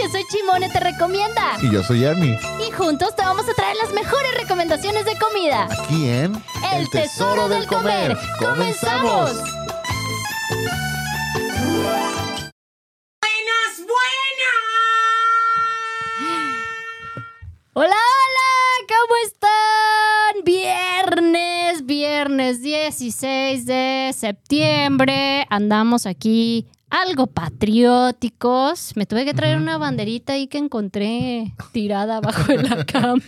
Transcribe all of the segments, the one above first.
yo soy Chimone Te Recomienda. Y yo soy Ernie. Y juntos te vamos a traer las mejores recomendaciones de comida. Aquí en El, tesoro, del comer. ¡Comenzamos! ¡Buenas, buenas! Hola, hola, ¿cómo están? Viernes, viernes 16 de septiembre. Andamos aquí algo patrióticos. Me tuve que traer una banderita ahí que encontré tirada abajo de la cama.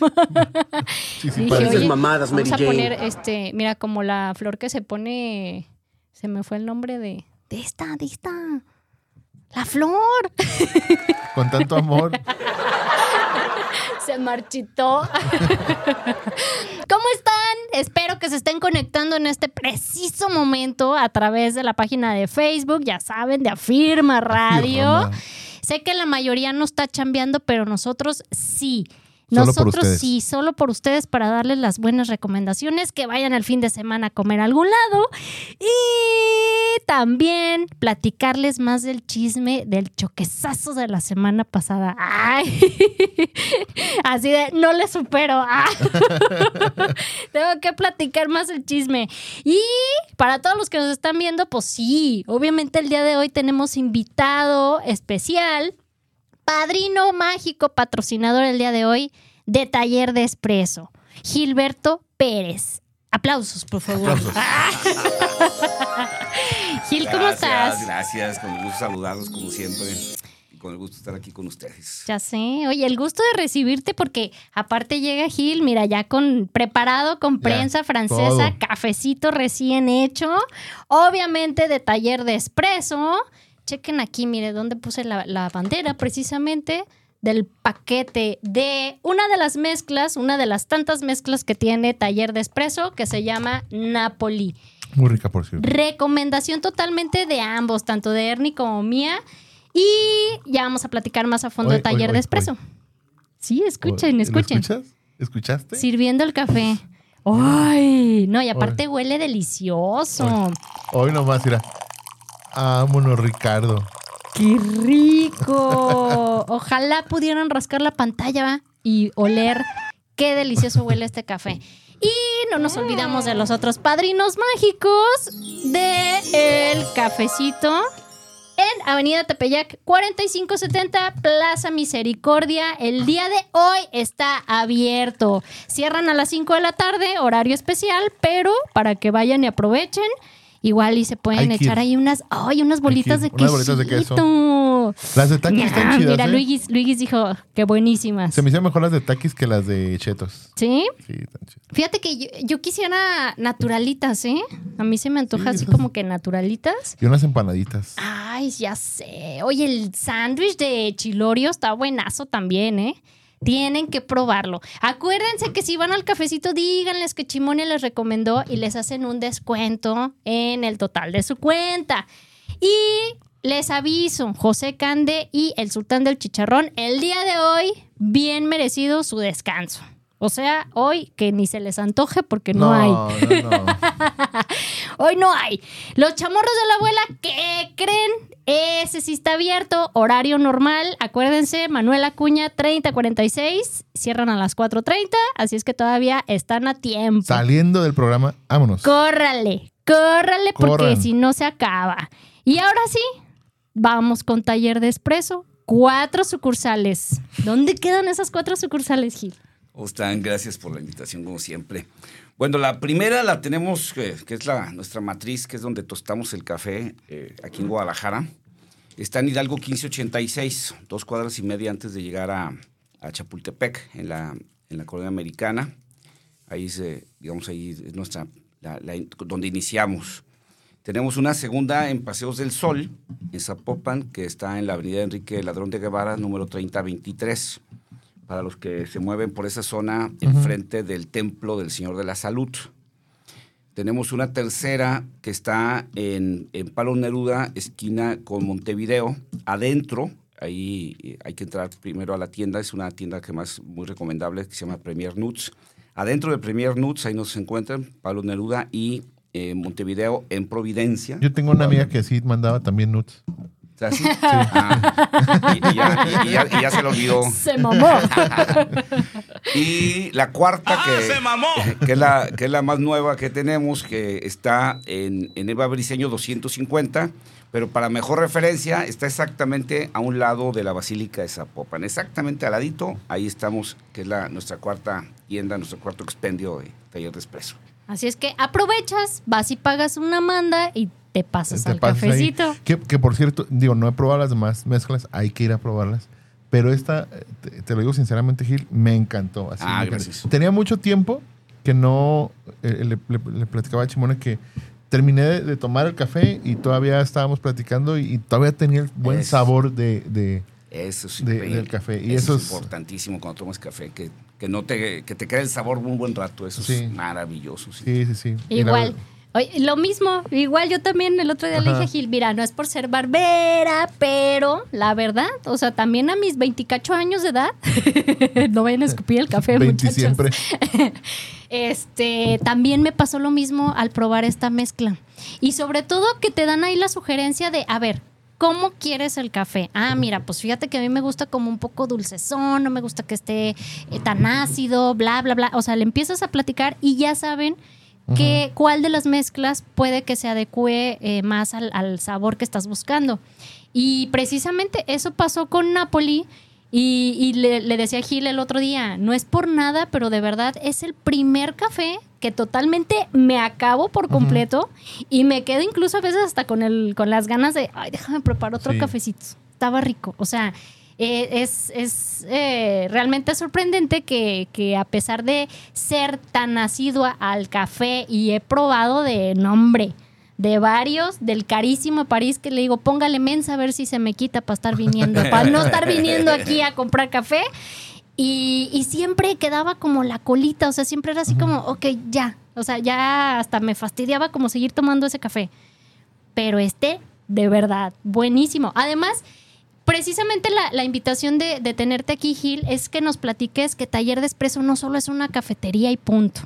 Sí, sí, Dije, mamadas, vamos Mary a Jane. poner este, mira, como la flor que se pone. Se me fue el nombre de. De esta, de esta. La flor. Con tanto amor. Se marchitó. ¿Cómo están? Espero que se estén conectando en este preciso momento a través de la página de Facebook, ya saben, de Afirma Radio. Afirma. Sé que la mayoría no está chambeando, pero nosotros sí. Solo por Nosotros sí, solo por ustedes para darles las buenas recomendaciones, que vayan al fin de semana a comer a algún lado y también platicarles más del chisme del choquezazo de la semana pasada. Ay, así de no le supero. Ah. Tengo que platicar más el chisme. Y para todos los que nos están viendo, pues sí, obviamente el día de hoy tenemos invitado especial, padrino mágico, patrocinador el día de hoy de Taller de Espresso, Gilberto Pérez. Aplausos, por favor. Aplausos. Gil, ¿cómo Gracias, estás? Gracias, con el gusto saludarlos como siempre. Y con el gusto de estar aquí con ustedes. Ya sé. Oye, el gusto de recibirte porque aparte llega Gil, mira, ya con preparado con Ya, prensa francesa, todo. cafecito recién hecho, obviamente de taller de espresso. Chequen aquí, mire, dónde puse la, la bandera precisamente del paquete de una de las mezclas, una de las tantas mezclas que tiene taller de espresso que se llama Napoli. Muy rica, por cierto. Recomendación totalmente de ambos, tanto de Ernie como mía. Y ya vamos a platicar más a fondo de taller de espresso. Sí, escuchen, ¿Lo escuchen. escuchas? ¿Escuchaste? Sirviendo el café. ¡Ay! No, y aparte huele delicioso. Hoy nomás, mira. Vámonos, Ricardo. ¡Qué rico! Ojalá pudieran rascar la pantalla y oler qué delicioso huele este café. Y no nos olvidamos de los otros padrinos mágicos de el cafecito en Avenida Tepeyac 4570 Plaza Misericordia. El día de hoy está abierto. Cierran a las 5 de la tarde, horario especial, pero para que vayan y aprovechen. Igual y se pueden echar ahí unas, ay, unas bolitas de Unas bolitas de queso. Las de taquis están Ah, chidas, Mira, ¿eh? Luigis dijo que buenísimas. Se me hicieron mejor las de taquis que las de chetos. ¿Sí? Sí, están chidas. Fíjate que yo, yo quisiera naturalitas, ¿eh? A mí se me antoja Sí, así esas- como que naturalitas. Y unas empanaditas. Ay, ya sé. Oye, el sándwich de chilorio está buenazo también, ¿eh? Tienen que probarlo. Acuérdense que si van al cafecito, díganles que Chimone les recomendó y les hacen un descuento en el total de su cuenta. Y les aviso, José Cande y el sultán del chicharrón, el día de hoy, bien merecido su descanso. O sea, hoy que ni se les antoje porque no, hay. No, no. Hoy no hay. Los chamorros de la abuela, ¿qué creen? Ese sí está abierto, horario normal. Acuérdense, Manuel Acuña 3046, cierran a las 4.30, así es que todavía están a tiempo. Saliendo del programa, vámonos. Córrale, córrale porque si no se acaba. Y ahora sí, vamos con taller de espresso. Cuatro sucursales. ¿Dónde quedan esas cuatro sucursales, Gil? ¿Cómo están? Gracias por la invitación, como siempre. Bueno, la primera la tenemos, eh, que es la, nuestra matriz, que es donde tostamos el café eh, aquí en Guadalajara. Está en Hidalgo 1586, dos cuadras y media antes de llegar a, Chapultepec, en la, en la colonia americana. Ahí se, digamos, ahí es nuestra, la- donde iniciamos. Tenemos una segunda en Paseos del Sol, en Zapopan, que está en la avenida Enrique Ladrón de Guevara, número 3023. Para los que se mueven por esa zona, enfrente del Templo del Señor de la Salud. Tenemos una tercera que está en, en Palo Neruda, esquina con Montevideo, adentro. Ahí eh, hay que entrar primero a la tienda, es una tienda que más muy recomendable que se llama Premier Nuts. Adentro de Premier Nuts, ahí nos encuentran Pablo Neruda y eh, Montevideo en Providencia. Yo tengo una amiga que sí mandaba también nuts. Sea, ¿sí? Ah, y, y ya, y- y ya- y ya se lo olvidó. Se mamó. Y la cuarta, que, que, es la, que es la más nueva que tenemos, que está en, en Eva Briseño 250, pero para mejor referencia está exactamente a un lado de la Basílica de Zapopan, exactamente al ladito, ahí estamos, que es la, nuestra cuarta tienda, nuestro cuarto expendio de Taller de Expreso. Así es que aprovechas, vas y pagas una manda y te pasas Te al pasas cafecito. Que, que, por cierto, digo, no he probado las demás mezclas, hay que ir a probarlas. Pero esta, eh, te, te lo digo sinceramente, Gil, me encantó. así, Ah, me encantó. gracias. Tenía mucho tiempo que no, eh, le, le- le platicaba a Chimone que terminé de, de tomar el café y todavía estábamos platicando y, y todavía tenía el buen Eso. sabor de, de- Eso es De- del café. Y eso, eso es importantísimo cuando tomas café, que, que no te, que te quede el sabor un buen rato, eso Sí. es maravilloso. sí. Sí, sí, sí. Igual. Oye, lo mismo, igual yo también el otro día le dije a Gil, mira, no es por ser barbera, pero la verdad, o sea, también a mis 28 años de edad, no vayan a escupir el café, 20 muchachos. siempre. Este, también me pasó lo mismo al probar esta mezcla. Y sobre todo que te dan ahí la sugerencia de, a ver, ¿cómo quieres el café? Ah, mira, pues fíjate que a mí me gusta como un poco dulcezón, no me gusta que esté eh, tan ácido, bla, bla, bla. O sea, le empiezas a platicar y ya saben que, cuál de las mezclas puede que se adecue eh, más al, al sabor que estás buscando. Y precisamente eso pasó con Napoli. Y, y le, le decía a Gil el otro día, no es por nada, pero de verdad es el primer café que totalmente me acabo por completo y me quedo incluso a veces hasta con, el, con las ganas de, ay, déjame preparar otro Sí. cafecito. Estaba rico. O sea, eh, es, es eh, realmente sorprendente que, que a pesar de ser tan asidua al café y he probado de nombre de varios, del carísimo París, que le digo, póngale mensa a ver si se me quita para estar viniendo, para no estar viniendo aquí a comprar café. Y, y siempre quedaba como la colita, o sea, siempre era así como, ok, ya, o sea, ya hasta me fastidiaba como seguir tomando ese café. Pero este, de verdad, buenísimo. Además, precisamente la, la invitación de, de tenerte aquí, Gil, es que nos platiques que Taller de Espresso no solo es una cafetería y punto.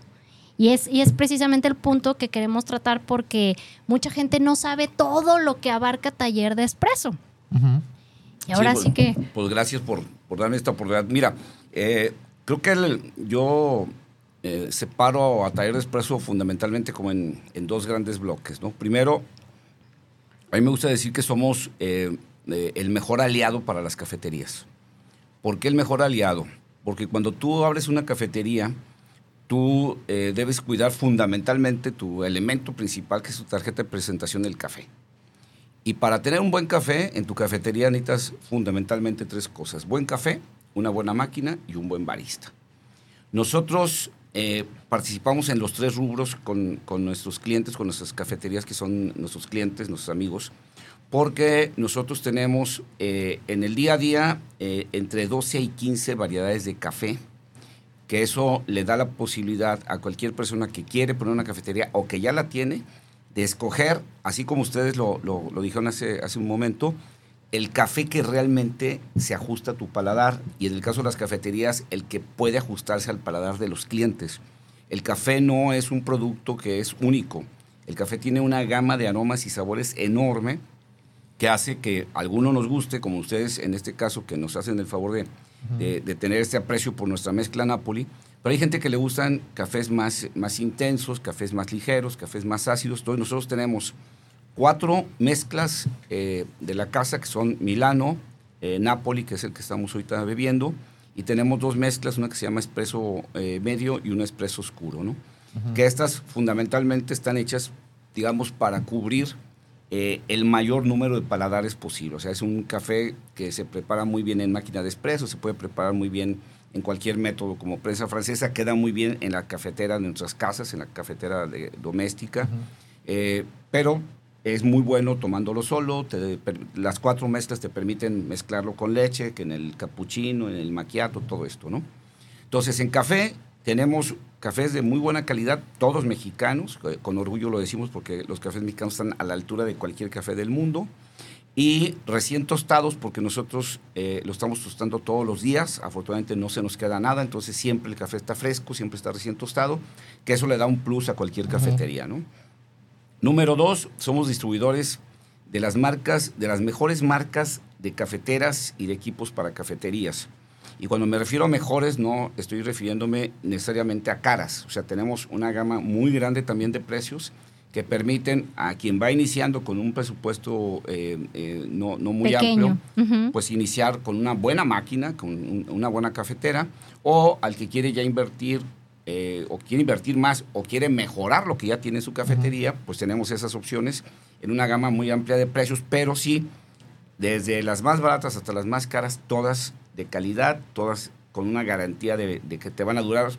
Y es, y es precisamente el punto que queremos tratar porque mucha gente no sabe todo lo que abarca Taller de Espresso. Y ahora pues, sí, que... Pues gracias por, por darme esta oportunidad. Mira, eh, creo que el- yo eh, separo a Taller de Expreso fundamentalmente como en, en dos grandes bloques, ¿no? Primero, a mí me gusta decir que somos eh, el mejor aliado para las cafeterías. ¿Por qué el mejor aliado? Porque cuando tú abres una cafetería, tú eh, debes cuidar fundamentalmente tu elemento principal, que es tu tarjeta de presentación del café. Y para tener un buen café en tu cafetería necesitas fundamentalmente tres cosas. Buen café, una buena máquina y un buen barista. Nosotros eh, participamos en los tres rubros con, con nuestros clientes, con nuestras cafeterías que son nuestros clientes, nuestros amigos, porque nosotros tenemos eh, en el día a día eh, entre 12 y 15 variedades de café, que eso le da la posibilidad a cualquier persona que quiere poner una cafetería o que ya la tiene, de escoger, así como ustedes lo, lo- lo dijeron hace, hace un momento, el café que realmente se ajusta a tu paladar y en el caso de las cafeterías, el que puede ajustarse al paladar de los clientes. El café no es un producto que es único. El café tiene una gama de aromas y sabores enorme que hace que alguno nos guste, como ustedes en este caso que nos hacen el favor de, de- de tener este aprecio por nuestra mezcla Napoli. Pero hay gente que le gustan cafés más, más intensos, cafés más ligeros, cafés más ácidos. Entonces nosotros tenemos cuatro mezclas eh, de la casa que son Milano, eh, Napoli, que es el que estamos ahorita bebiendo, y tenemos dos mezclas, una que se llama espresso eh, medio y una espresso oscuro, ¿no? Que estas fundamentalmente están hechas, digamos, para cubrir eh, el mayor número de paladares posible. O sea, es un café que se prepara muy bien en máquina de espresso, se puede preparar muy bien en cualquier método, como prensa francesa, queda muy bien en la cafetera de nuestras casas, en la cafetera de- doméstica, Eh, pero es muy bueno tomándolo solo. te per- las cuatro mezclas te permiten mezclarlo con leche, que en el cappuccino, en el macchiato, todo esto, ¿no? Entonces, en café tenemos cafés de muy buena calidad, todos mexicanos, eh, con orgullo lo decimos porque los cafés mexicanos están a la altura de cualquier café del mundo, y recién tostados porque nosotros eh, lo estamos tostando todos los días, afortunadamente no se nos queda nada, entonces siempre el café está fresco, siempre está recién tostado, que eso le da un plus a cualquier cafetería, ¿no? Número dos, somos distribuidores de las marcas, de las mejores marcas de cafeteras y de equipos para cafeterías. Y cuando me refiero a mejores, no estoy refiriéndome necesariamente a caras. O sea, tenemos una gama muy grande también de precios que permiten a quien va iniciando con un presupuesto eh, eh, no, no, muy Pequeño. amplio, pues iniciar con una buena máquina, con un- una buena cafetera, o al que quiere ya invertir, eh, o quiere invertir más, o quiere mejorar lo que ya tiene en su cafetería, pues tenemos esas opciones en una gama muy amplia de precios, pero sí, desde las más baratas hasta las más caras, todas de calidad, todas con una garantía de, que te van a durar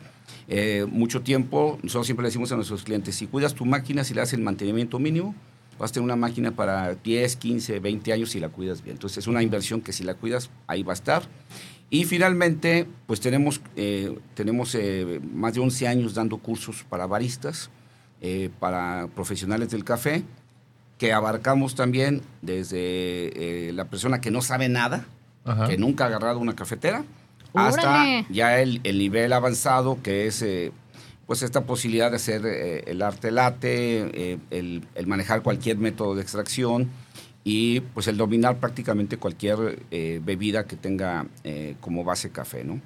eh, mucho tiempo. Nosotros siempre le decimos a nuestros clientes, si cuidas tu máquina, si le das el mantenimiento mínimo, vas a tener una máquina para 10, 15, 20 años si la cuidas bien. Entonces es una inversión que si la cuidas, ahí va a estar. Y finalmente, pues tenemos, eh, tenemos eh, más de 11 años dando cursos para baristas, para profesionales del café, que abarcamos también desde la persona que no sabe nada, Ajá. que nunca ha agarrado una cafetera, ¡Órale! hasta ya el, el nivel avanzado que es eh, pues esta posibilidad de hacer eh, el arte latte, eh, el, el manejar cualquier método de extracción y pues el dominar prácticamente cualquier eh, bebida que tenga eh, como base café, ¿no?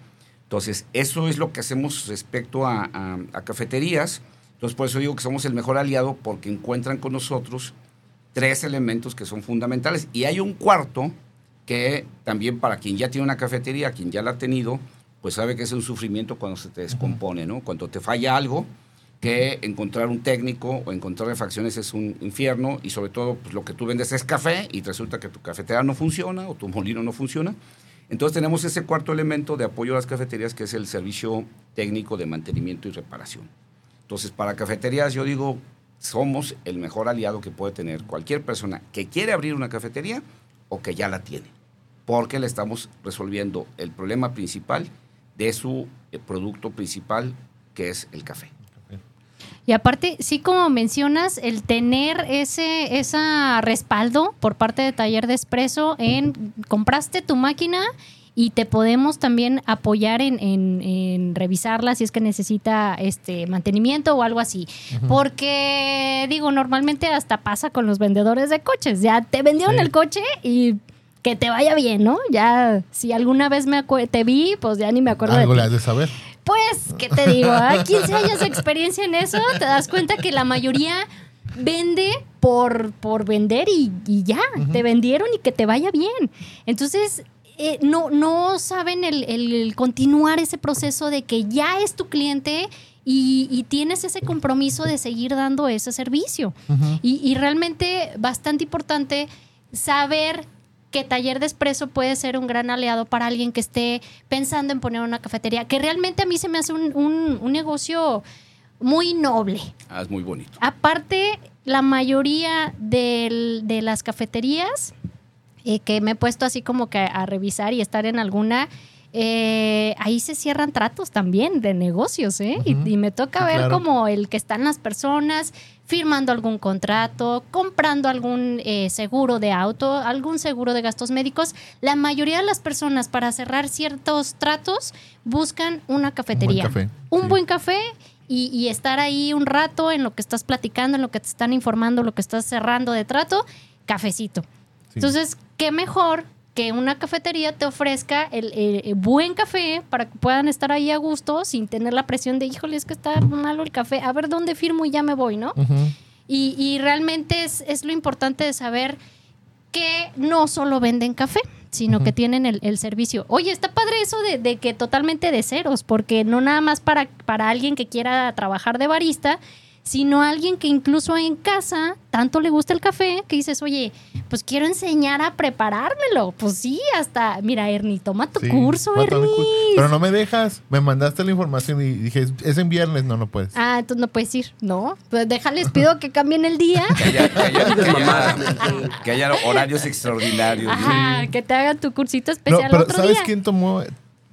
Entonces, eso es lo que hacemos respecto a, a- a cafeterías. Entonces, por eso digo que somos el mejor aliado porque encuentran con nosotros tres elementos que son fundamentales. Y hay un cuarto que también para quien ya tiene una cafetería, quien ya la ha tenido, pues sabe que es un sufrimiento cuando se te descompone, ¿no? Cuando te falla algo, que encontrar un técnico o encontrar refacciones es un infierno y sobre todo pues, lo que tú vendes es café y resulta que tu cafetera no funciona o tu molino no funciona. Entonces tenemos ese cuarto elemento de apoyo a las cafeterías que es el servicio técnico de mantenimiento y reparación. Entonces para cafeterías yo digo, somos el mejor aliado que puede tener cualquier persona que quiere abrir una cafetería o que ya la tiene, porque le estamos resolviendo el problema principal de su eh, producto principal que es el café. Y aparte, sí como mencionas, el tener ese esa respaldo por parte de Taller de Espresso en compraste tu máquina y te podemos también apoyar en, en- en revisarla si es que necesita este mantenimiento o algo así. Porque, digo, normalmente hasta pasa con los vendedores de coches. Ya te vendieron Sí. el coche y que te vaya bien, ¿no? Ya, si alguna vez me te vi, pues ya ni me acuerdo Algo de le ti. has de saber. Pues, ¿qué te digo? A 15 años de experiencia en eso, te das cuenta que la mayoría vende por, por vender y, y ya, te vendieron y que te vaya bien. Entonces, eh, no, no saben el, el continuar ese proceso de que ya es tu cliente y, y tienes ese compromiso de seguir dando ese servicio. Y, y realmente bastante importante saber que Taller de Espresso puede ser un gran aliado para alguien que esté pensando en poner una cafetería, que realmente a mí se me hace un, un- un negocio muy noble. Ah, es muy bonito. Aparte, la mayoría del- de las cafeterías eh, que me he puesto así como que a revisar y estar en alguna, eh, ahí se cierran tratos también de negocios, ¿eh? Y- me toca Sí, ver claro. como el que están las personas firmando algún contrato, comprando algún eh, seguro de auto, algún seguro de gastos médicos. La mayoría de las personas para cerrar ciertos tratos buscan una cafetería. café, Un sí. buen café y, y estar ahí un rato en lo que estás platicando, en lo que te están informando, lo que estás cerrando de trato, cafecito. Sí. Entonces, qué mejor que una cafetería te ofrezca el, el- el buen café para que puedan estar ahí a gusto sin tener la presión de, híjole, es que está malo el café, a ver dónde firmo y ya me voy, ¿no? Y, y realmente es, es lo importante de saber que no solo venden café, sino que tienen el, el servicio. Oye, está padre eso de, de que totalmente de ceros, porque no nada más para, para alguien que quiera trabajar de barista, sino alguien que incluso en casa tanto le gusta el café, que dices, oye, pues quiero enseñar a preparármelo. Pues sí, hasta, mira, Ernie, toma tu Sí, curso, Ernie. curso. Pero no me dejas. Me mandaste la información y dije, es en viernes. No, no puedes. Ah, entonces no puedes ir, ¿no? Pues déjales, pido que cambien el día. Que haya, que haya- que haya- que haya horarios extraordinarios. ¿no? Ajá, que te hagan tu cursito No, especial pero otro ¿sabes día. quién tomó,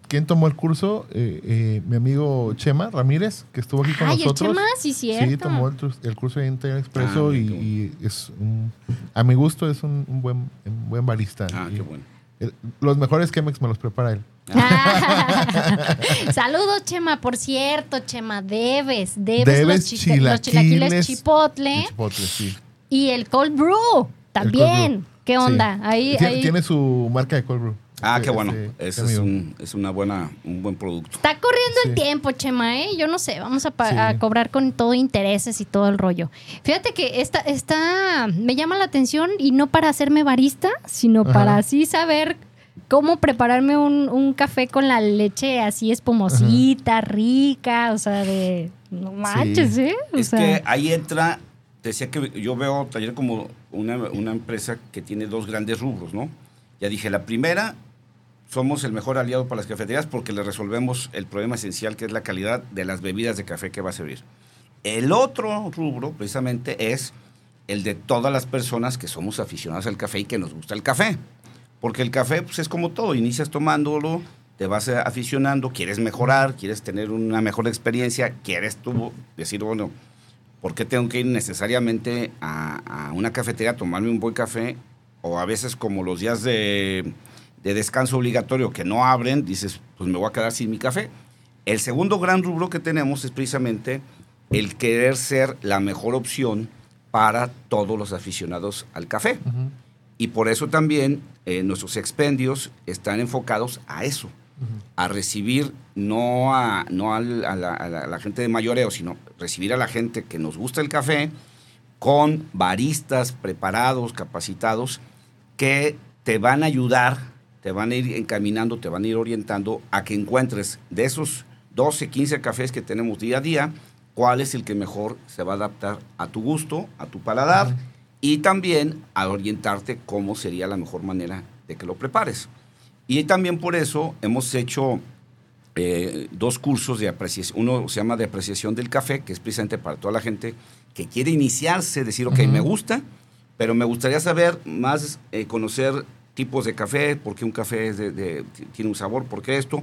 quién tomó el curso? Eh, eh, mi amigo Chema Ramírez, que estuvo aquí con Ay, el nosotros. Chema, sí, cierto. Sí, tomó el, el curso de Inter Expreso Ah, y, qué bueno. y es un, a mi gusto es un, un buen, un buen barista. Ah, Y qué bueno. el- los mejores Chemex me los prepara él. Saludos, Chema. Por cierto, Chema, debes, debes, Debes los, chica- los chilaquiles chilaquiles chipotle Chipotle, sí. y el cold brew. También. brew. ¿Qué Sí. onda? Ahí, Tiene, ahí- tiene su marca de cold brew. Ah, qué bueno. Ese es un, es una buena, un buen producto. Está corriendo el tiempo, Chema, ¿eh? Yo no sé, vamos a, a cobrar con todo intereses y todo el rollo. Fíjate que esta, esta me llama la atención y no para hacerme barista, sino Ajá. para así saber cómo prepararme un, un café con la leche así espumosita, rica, o sea, de... No manches, ¿eh? O Es sea, que ahí entra, te decía que yo veo taller como una, una empresa que tiene dos grandes rubros, ¿no? Ya dije, la primera, somos el mejor aliado para las cafeterías porque le resolvemos el problema esencial que es la calidad de las bebidas de café que va a servir. El otro rubro, precisamente, es el de todas las personas que somos aficionados al café y que nos gusta el café. Porque el café pues, es como todo, inicias tomándolo, te vas aficionando, quieres mejorar, quieres tener una mejor experiencia, quieres tú decir, bueno, ¿por qué tengo que ir necesariamente a, a una cafetería a tomarme un buen café? O a veces como los días de, de descanso obligatorio que no abren, dices, pues me voy a quedar sin mi café. El segundo gran rubro que tenemos es precisamente el querer ser la mejor opción para todos los aficionados al café. Y por eso también eh, nuestros expendios están enfocados a eso, a recibir no, a, no al- a, la, a la- a la gente de mayoreo, sino recibir a la gente que nos gusta el café con baristas preparados, capacitados, que te van a ayudar, te van a ir encaminando, te van a ir orientando a que encuentres de esos 12, 15 cafés que tenemos día a día, cuál es el que mejor se va a adaptar a tu gusto, a tu paladar y también a orientarte cómo sería la mejor manera de que lo prepares. Y también por eso hemos hecho eh, dos cursos de apreciación. Uno se llama de apreciación del café, que es precisamente para toda la gente que quiere iniciarse, decir, ok, me gusta, pero me gustaría saber más, eh, conocer tipos de café, por qué un café es de- de- tiene un sabor, por qué esto,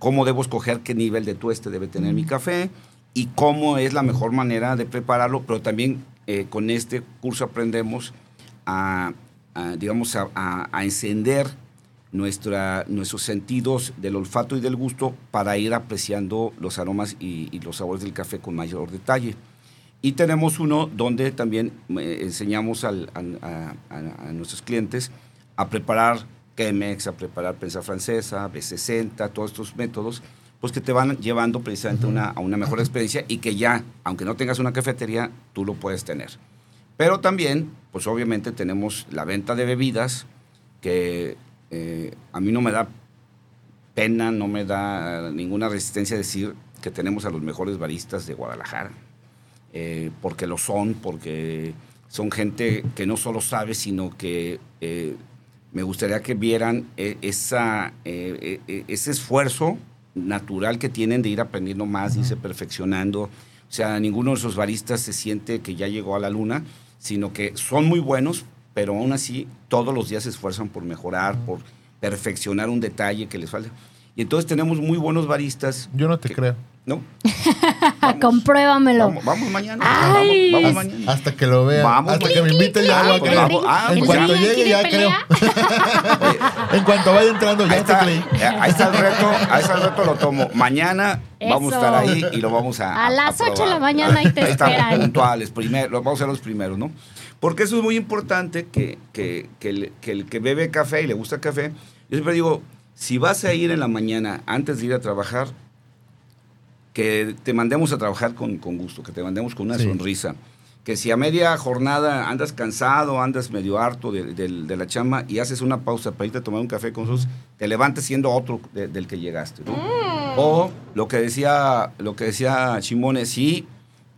cómo debo escoger qué nivel de tueste debe tener mi café y cómo es la mejor manera de prepararlo, pero también eh, con este curso aprendemos a, a, digamos, a, a- a encender nuestra, nuestros sentidos del olfato y del gusto para ir apreciando los aromas y, y los sabores del café con mayor detalle. Y tenemos uno donde también eh, enseñamos al- al- a, a- a nuestros clientes a preparar Chemex, a preparar prensa francesa, B60, todos estos métodos, pues que te van llevando precisamente una- a una mejor experiencia y que ya, aunque no tengas una cafetería, tú lo puedes tener. Pero también, pues obviamente tenemos la venta de bebidas, que eh, a mí no me da pena, no me da ninguna resistencia decir que tenemos a los mejores baristas de Guadalajara, eh, porque lo son, porque son gente que no solo sabe, sino que eh, me gustaría que vieran eh, esa, eh, eh, ese esfuerzo natural que tienen de ir aprendiendo más, de irse perfeccionando. O sea, ninguno de esos baristas se siente que ya llegó a la luna, sino que son muy buenos, pero aún así todos los días se esfuerzan por mejorar, por perfeccionar un detalle que les falta. Y entonces tenemos muy buenos baristas. Yo no te que- creo. ¿No? Compruébamelo. Vamos, vamos mañana. Ay. Vamos, mañana. hasta que lo vea. Vamos, hasta que me invite ya Ah, lo creo. vamos. Ah, en pues cuanto ya. llegue ¿Quiere ya pelea? creo. en cuanto vaya entrando Ahí ya te está, eh, ahí está el reto, ahí está el reto, lo tomo. Mañana vamos a estar ahí y lo vamos a. A las ocho de probar. la mañana ahí te estamos esperan. puntuales, primero, lo vamos a ser los primeros, ¿no? Porque eso es muy importante que, que, que el, que el que bebe café y le gusta el café, yo siempre digo, si vas a ir en la mañana antes de ir a trabajar, que te mandemos a trabajar con, con gusto, que te mandemos con una Sí. sonrisa. Que si a media jornada andas cansado, andas medio harto de, de- de la chamba y haces una pausa para irte a tomar un café con nosotros, te levantes siendo otro de- del que llegaste. ¿no? O lo que decía, lo que decía Chimone, si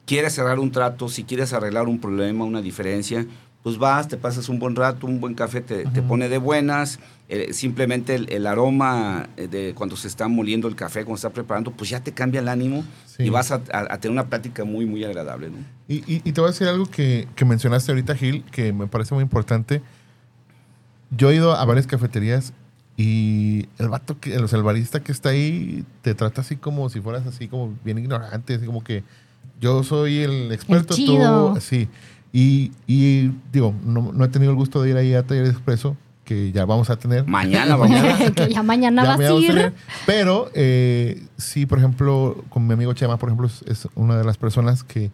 quieres cerrar un trato, si quieres arreglar un problema, una diferencia, pues vas, te pasas un buen rato, un buen café te, te pone de buenas, eh, simplemente el, el aroma eh, de cuando se está moliendo el café, cuando se está preparando, pues ya te cambia el ánimo Sí. y vas a, a- a tener una plática muy, muy agradable. ¿no? Y, y- y te voy a decir algo que, que mencionaste ahorita, Gil, que me parece muy importante. Yo he ido a varias cafeterías y el vato, que, o sea, el barista que está ahí te trata así como si fueras así como bien ignorante, así como que yo soy el experto, El chido. tú, sí. Y, y digo, no, no he tenido el gusto de ir ahí a Taller Expreso, que ya vamos a tener. Mañana vamos a... que ya mañana Ya vas a ir. tener. Pero eh, sí, por ejemplo, con mi amigo Chema, por ejemplo, es, una de las personas que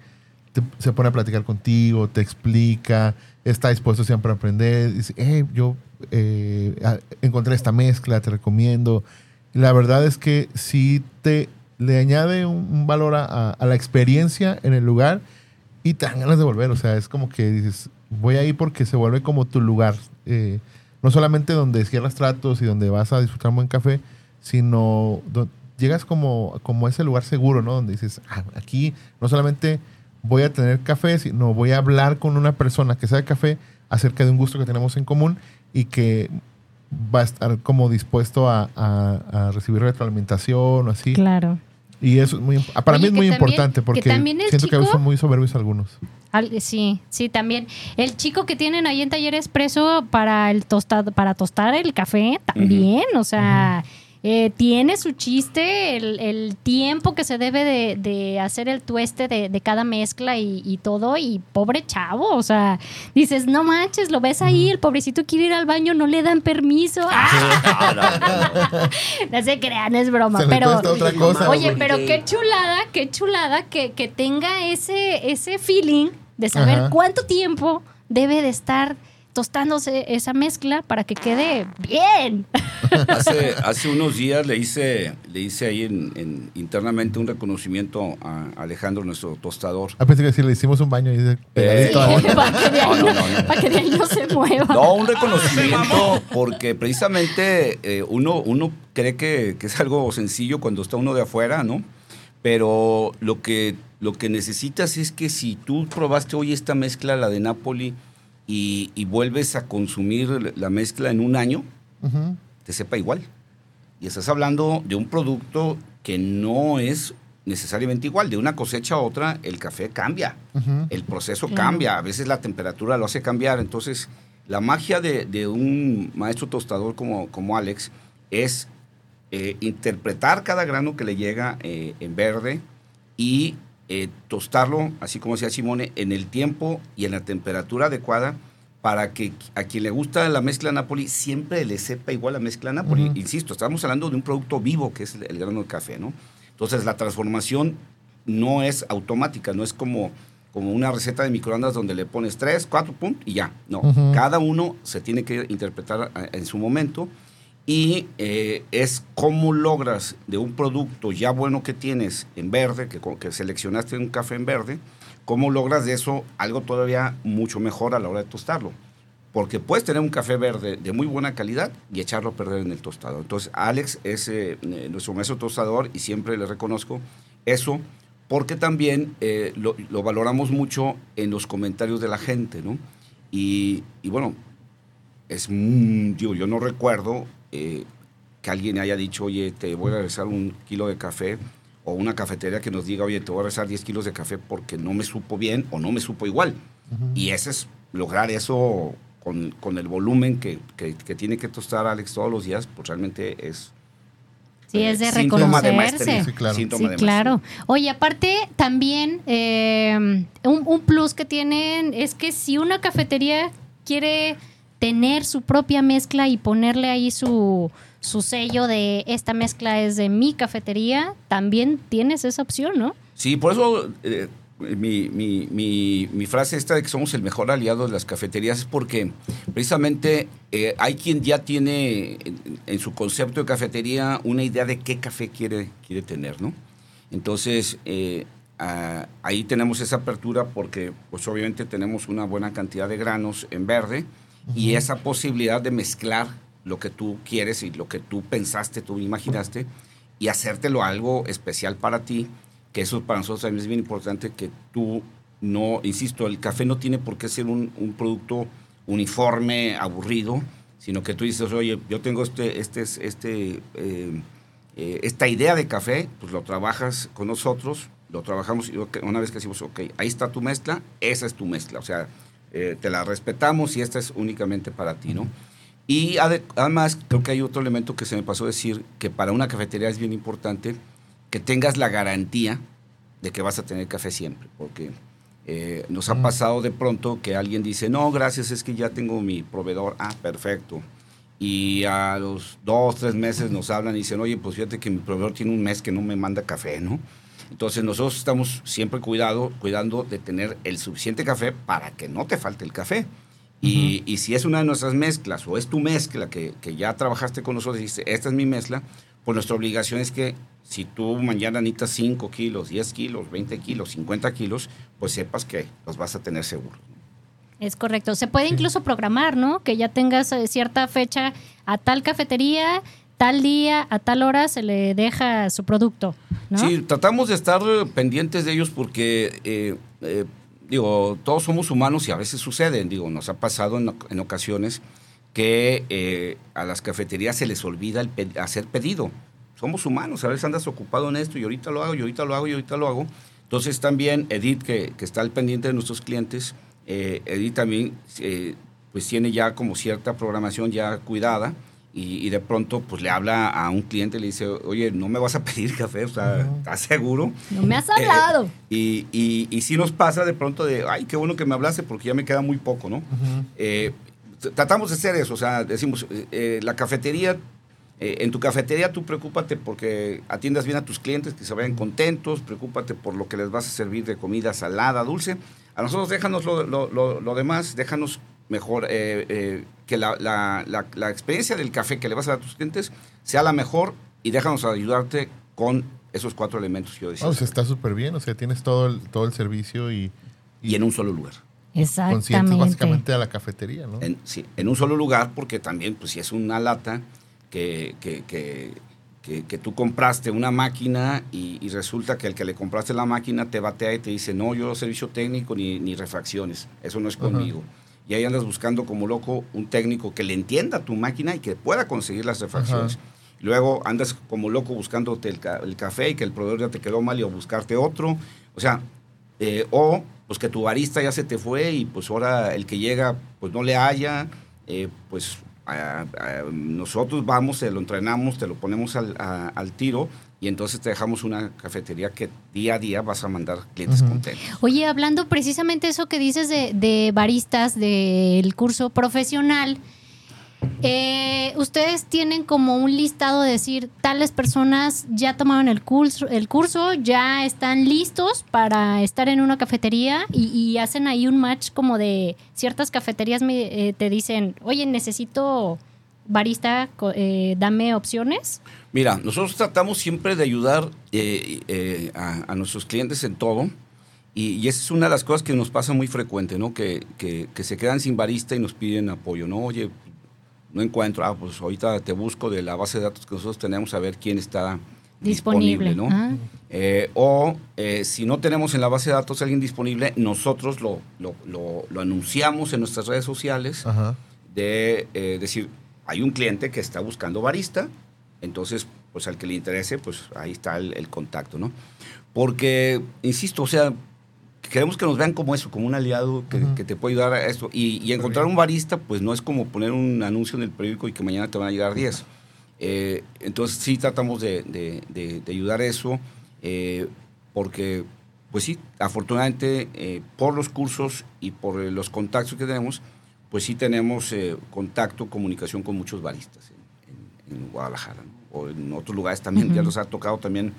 te- se pone a platicar contigo, te explica, está dispuesto siempre a aprender. Dice, "Eh, yo eh, encontré esta mezcla, te recomiendo. Y la verdad es que sí te le añade un, un valor a, a- a la experiencia en el lugar y te dan ganas de volver. O sea, es como que dices, voy ahí porque se vuelve como tu lugar. Eh, no solamente donde cierras tratos y donde vas a disfrutar un buen café, sino llegas como, como ese lugar seguro, ¿no? Donde dices, "Ah, aquí no solamente voy a tener café, sino voy a hablar con una persona que sabe café acerca de un gusto que tenemos en común y que va a estar como dispuesto a recibir retroalimentación o así. Claro. Y eso es muy, para Oye, mí es que muy también- importante que porque el siento que chico- son muy soberbios algunos. Al- sí, sí, también. El chico que tienen ahí en Taller Expreso para el tostado, para tostar el café, también, o sea, eh, tiene su chiste, el, el tiempo que se debe de, de hacer el tueste de, de cada mezcla y, y todo, y pobre chavo, o sea, dices, no manches, lo ves ahí, el pobrecito quiere ir al baño, no le dan permiso. ¡Ah! no se crean, es broma, Se pero... cuesta otra cosa. Oye, pero qué chulada, qué chulada que, que tenga ese, ese feeling de saber Ajá. cuánto tiempo debe de estar tostándose esa mezcla para que quede bien. Hace, hace unos días le hice, le hice ahí en, en- internamente un reconocimiento a Alejandro, nuestro tostador. A pesar que sí le hicimos un baño y no, ahí. no, para, que de ahí no, no, no, no. para que de ahí no se mueva. No, un reconocimiento porque precisamente eh, uno, uno cree que, que es algo sencillo cuando está uno de afuera, ¿no? Pero lo que, lo que necesitas es que si tú probaste hoy esta mezcla, la de Napoli, y, y vuelves a consumir la mezcla en un año, te sepa igual. Y estás hablando de un producto que no es necesariamente igual. De una cosecha a otra, el café cambia. El proceso Claro. cambia. A veces la temperatura lo hace cambiar. Entonces, la magia de, de un maestro tostador como, como Alex es eh, interpretar cada grano que le llega eh, en verde y eh, tostarlo, así como decía Simone, en el tiempo y en la temperatura adecuada para que a quien le gusta la mezcla Napoli siempre le sepa igual la mezcla Napoli. Ujú. Insisto, estamos hablando de un producto vivo que es el, el grano de café, ¿no? Entonces la transformación no es automática, no es como, como una receta de microondas donde le pones tres, cuatro, pum, y ya. No, Ujú. cada uno se tiene que interpretar a- en su momento y eh, es cómo logras de un producto ya bueno que tienes en verde, que, que seleccionaste un café en verde, cómo logras de eso algo todavía mucho mejor a la hora de tostarlo. Porque puedes tener un café verde de muy buena calidad y echarlo a perder en el tostado. Entonces, Alex es eh, eh, nuestro maestro tostador y siempre le reconozco eso porque también eh, lo, lo valoramos mucho en los comentarios de la gente, ¿no? Y, y bueno, es, mm, digo, yo no recuerdo eh, que alguien haya dicho, oye, te voy a regresar un kilo de café, o una cafetería que nos diga, oye, te voy a regresar 10 kilos de café porque no me supo bien o no me supo igual. Y ese es lograr eso con, con el volumen que, que- que tiene que tostar Alex todos los días, pues realmente es... Sí, eh, es de síntoma de reconocerse. maestría. Sí, claro. Síntoma Sí, de claro. Oye, aparte también eh, un, un plus que tienen es que si una cafetería quiere tener su propia mezcla y ponerle ahí su, su sello de esta mezcla es de mi cafetería, también tienes esa opción, ¿no? Sí, por eso eh, mi, mi- mi- frase esta de que somos el mejor aliado de las cafeterías es porque precisamente eh, hay quien ya tiene en, su concepto de cafetería una idea de qué café quiere, quiere tener, ¿no? Entonces, eh, ah, ahí tenemos esa apertura porque pues obviamente tenemos una buena cantidad de granos en verde y esa posibilidad de mezclar lo que tú quieres y lo que tú pensaste, tú imaginaste y hacértelo algo especial para ti, que eso para nosotros también es bien importante que tú no, insisto, el café no tiene por qué ser un, un producto uniforme, aburrido, sino que tú dices, oye, yo tengo este, este, este, eh, eh, esta idea de café, pues lo trabajas con nosotros, lo trabajamos y una vez que decimos, ok, ahí está tu mezcla, esa es tu mezcla, o sea, eh, te la respetamos y esta es únicamente para ti, ¿no? Y ade- además, creo que hay otro elemento que se me pasó a decir, que para una cafetería es bien importante que tengas la garantía de que vas a tener café siempre, porque eh, nos ha pasado de pronto que alguien dice, no, gracias, es que ya tengo mi proveedor, ah, perfecto. Y a los dos, tres meses nos hablan y dicen, oye, pues fíjate que mi proveedor tiene un mes que no me manda café, ¿no? Entonces nosotros estamos siempre cuidado, cuidando de tener el suficiente café para que no te falte el café. Y, y si es una de nuestras mezclas o es tu mezcla que, que ya trabajaste con nosotros y dices, esta es mi mezcla, pues nuestra obligación es que si tú mañana necesitas 5 kilos, 10 kilos, 20 kilos, 50 kilos, pues sepas que los vas a tener seguros. Es correcto. Se puede incluso programar, ¿no? Que ya tengas eh, cierta fecha a tal cafetería, tal día, a tal hora se le deja su producto. Sí, tratamos de estar pendientes de ellos porque, eh, eh, digo, todos somos humanos y a veces suceden. Digo, nos ha pasado en, en ocasiones que eh, a las cafeterías se les olvida el pe- hacer pedido. Somos humanos, a veces andas ocupado en esto y ahorita lo hago, y ahorita lo hago, y ahorita lo hago. Entonces también Edith, que, que está al pendiente de nuestros clientes, Edith también pues tiene ya como cierta programación ya cuidada y, y de pronto pues le habla a un cliente y le dice, oye, no me vas a pedir café, o sea, ¿estás seguro? No me has hablado. Y, y, y sí nos pasa de pronto de, ay, qué bueno que me hablaste porque ya me queda muy poco, ¿no? Eh, tratamos de hacer eso, o sea, decimos, eh, eh, la cafetería, eh, en tu cafetería tú preocúpate porque atiendas bien a tus clientes, que se vayan contentos, preocúpate por lo que les vas a servir de comida salada, dulce. A nosotros déjanos lo, lo- lo- lo demás, déjanos mejor, eh, eh, que la, la- la- la experiencia del café que le vas a dar a tus clientes sea la mejor y déjanos ayudarte con esos cuatro elementos que yo decía. No, o sea, está súper bien, o sea, tienes todo el, todo el servicio y, y en un solo lugar. Exactamente. básicamente a la cafetería, ¿no? En, sí, en un solo lugar, porque también, pues si es una lata que, que, que, que- que tú compraste una máquina y, y resulta que el que le compraste la máquina te batea y te dice, no, yo servicio técnico ni, ni refacciones, eso no es conmigo. Y ahí andas buscando como loco un técnico que le entienda tu máquina y que pueda conseguir las refacciones. Ajá. Luego andas como loco buscándote el, ca- el café y que el proveedor ya te quedó mal y o buscarte otro. O sea, eh, o pues que tu barista ya se te fue y pues ahora el que llega pues no le haya, eh, pues a- a- nosotros vamos, te lo entrenamos, te lo ponemos al, a- al tiro y entonces te dejamos una cafetería que día a día vas a mandar clientes Ujú. contentos. Oye, hablando precisamente eso que dices de, de baristas del curso profesional, eh, ustedes tienen como un listado de decir, tales personas ya tomaron el curso, el curso ya están listos para estar en una cafetería y, y hacen ahí un match como de ciertas cafeterías me, eh, te dicen, oye, necesito barista, eh, dame opciones. Mira, nosotros tratamos siempre de ayudar eh, eh, a, a nuestros clientes en todo. Y, y esa es una de las cosas que nos pasa muy frecuente, ¿no? Que, que- que se quedan sin barista y nos piden apoyo, ¿no? Oye, no encuentro, ah, pues ahorita te busco de la base de datos que nosotros tenemos a ver quién está Disponible. disponible, ¿no? Ah. Eh, o eh, si no tenemos en la base de datos a alguien disponible, nosotros lo, lo- lo- lo anunciamos en nuestras redes sociales Ajá. de eh, decir, hay un cliente que está buscando barista, entonces, pues al que le interese, pues ahí está el, el contacto, ¿no? Porque, insisto, o sea, queremos que nos vean como eso, como un aliado que, Ujú. que te puede ayudar a esto. Y, y encontrar un barista, pues no es como poner un anuncio en el periódico y que mañana te van a llegar 10. Eh, entonces sí tratamos de, de- de- de ayudar a eso, eh, porque, pues sí, afortunadamente, eh, por los cursos y por eh, los contactos que tenemos, pues sí tenemos eh, contacto, comunicación con muchos baristas en, en- en Guadalajara, ¿no? o en otros lugares también. Ya nos ha tocado también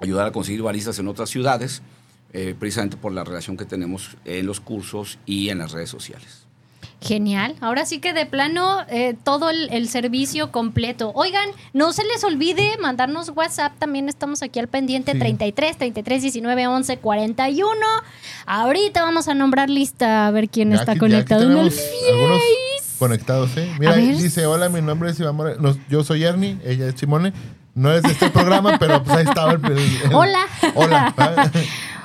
ayudar a conseguir baristas en otras ciudades, eh, precisamente por la relación que tenemos en los cursos y en las redes sociales. Genial. Ahora sí que de plano eh, todo el, el servicio completo. Oigan, no se les olvide mandarnos WhatsApp. También estamos aquí al pendiente Sí. 33 33 19 11 41. Ahorita vamos a nombrar lista a ver quién Ya está aquí- conectado en el conectados, ¿eh? Mira, dice, hola, mi nombre es Iván Moreno. No, yo soy Ernie, ella es Simone. No es de este programa, pero pues ahí estaba el... el- el- Hola. Hola.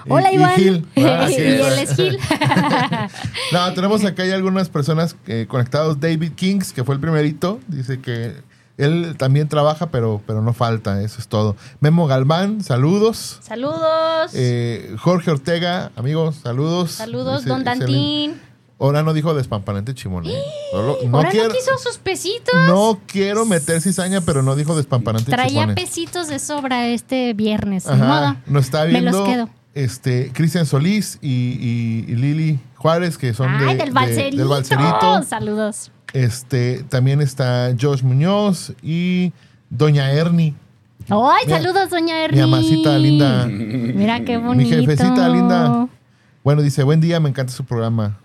Hola y Iván. Y es Gil. No, tenemos acá hay algunas personas eh, conectados. David Kings, que fue el primerito, dice que él también trabaja, pero, pero no falta, eso es todo. Memo Galván, saludos. Saludos. Eh, Jorge Ortega, amigos, saludos. Saludos, Dice- don excelente. Dantín. Ahora no dijo despampanante chimón. ¿eh? No, no quiero, no quiso sus pesitos. no quiero meter cizaña, pero no dijo despampanante Traía pesitos de sobra este viernes. Ajá, modo. Nos está Me los viendo quedo. Este Cristian Solís y, y- y Lili Juárez, que son de, Ay, del de- balserito. del Balserito. Saludos. Este, también está Josh Muñoz y Doña Ernie. ¡Ay, Mira, saludos, doña Mi Ernie! amacita linda. Mira qué Mi bonito. jefecita linda. Bueno, dice, buen día, me encanta su programa.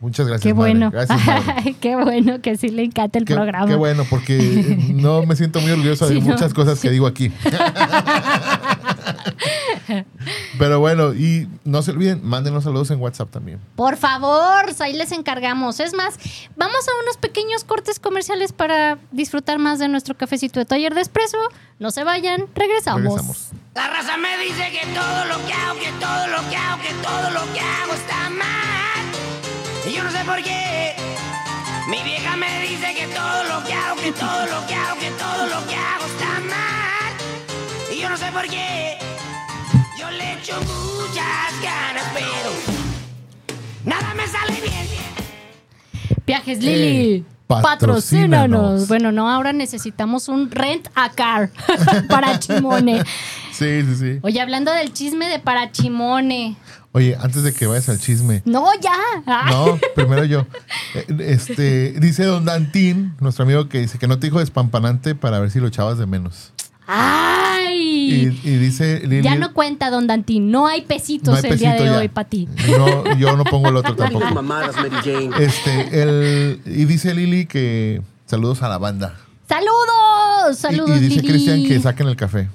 Muchas gracias. Qué madre. bueno. Gracias, madre. Qué bueno que sí le encanta el Qué, programa. qué bueno, porque no me siento muy orgulloso de no. muchas cosas que digo aquí. Pero bueno, y no se olviden, mándenos saludos en WhatsApp también. Por favor, ahí les encargamos. Es más, vamos a unos pequeños cortes comerciales para disfrutar más de nuestro cafecito de taller de espresso. No se vayan, regresamos. Regresamos. La raza me dice que todo lo que hago, que todo lo que hago, que todo lo que hago está mal. Y yo no sé por qué. Mi vieja me dice que todo lo que hago, que todo lo que hago, que todo lo que hago está mal. Y yo no sé por qué. Yo le echo muchas ganas, pero nada me sale bien. Viajes Lili. Eh, patrocínanos. Bueno, no, ahora necesitamos un rent a car para Chimone. Sí, sí, sí. Oye, hablando del chisme de para Chimone. Oye, antes de que vayas al chisme. No, ya. No, primero yo. Eh, Este, dice Don Dantín, nuestro amigo que dice que no te dijo despampanante para ver si lo echabas de menos. Y, ¡Ay! y dice Lili, ya no cuenta, don Dantín. No hay pesitos no hay el día de ya. hoy para ti. No, yo no pongo el otro tampoco. Mamadas, Mary Jane. Este, el, y dice Lili que saludos a la banda. ¡Saludos! Y- ¡Saludos, y, dice Lili! Cristian que saquen el café.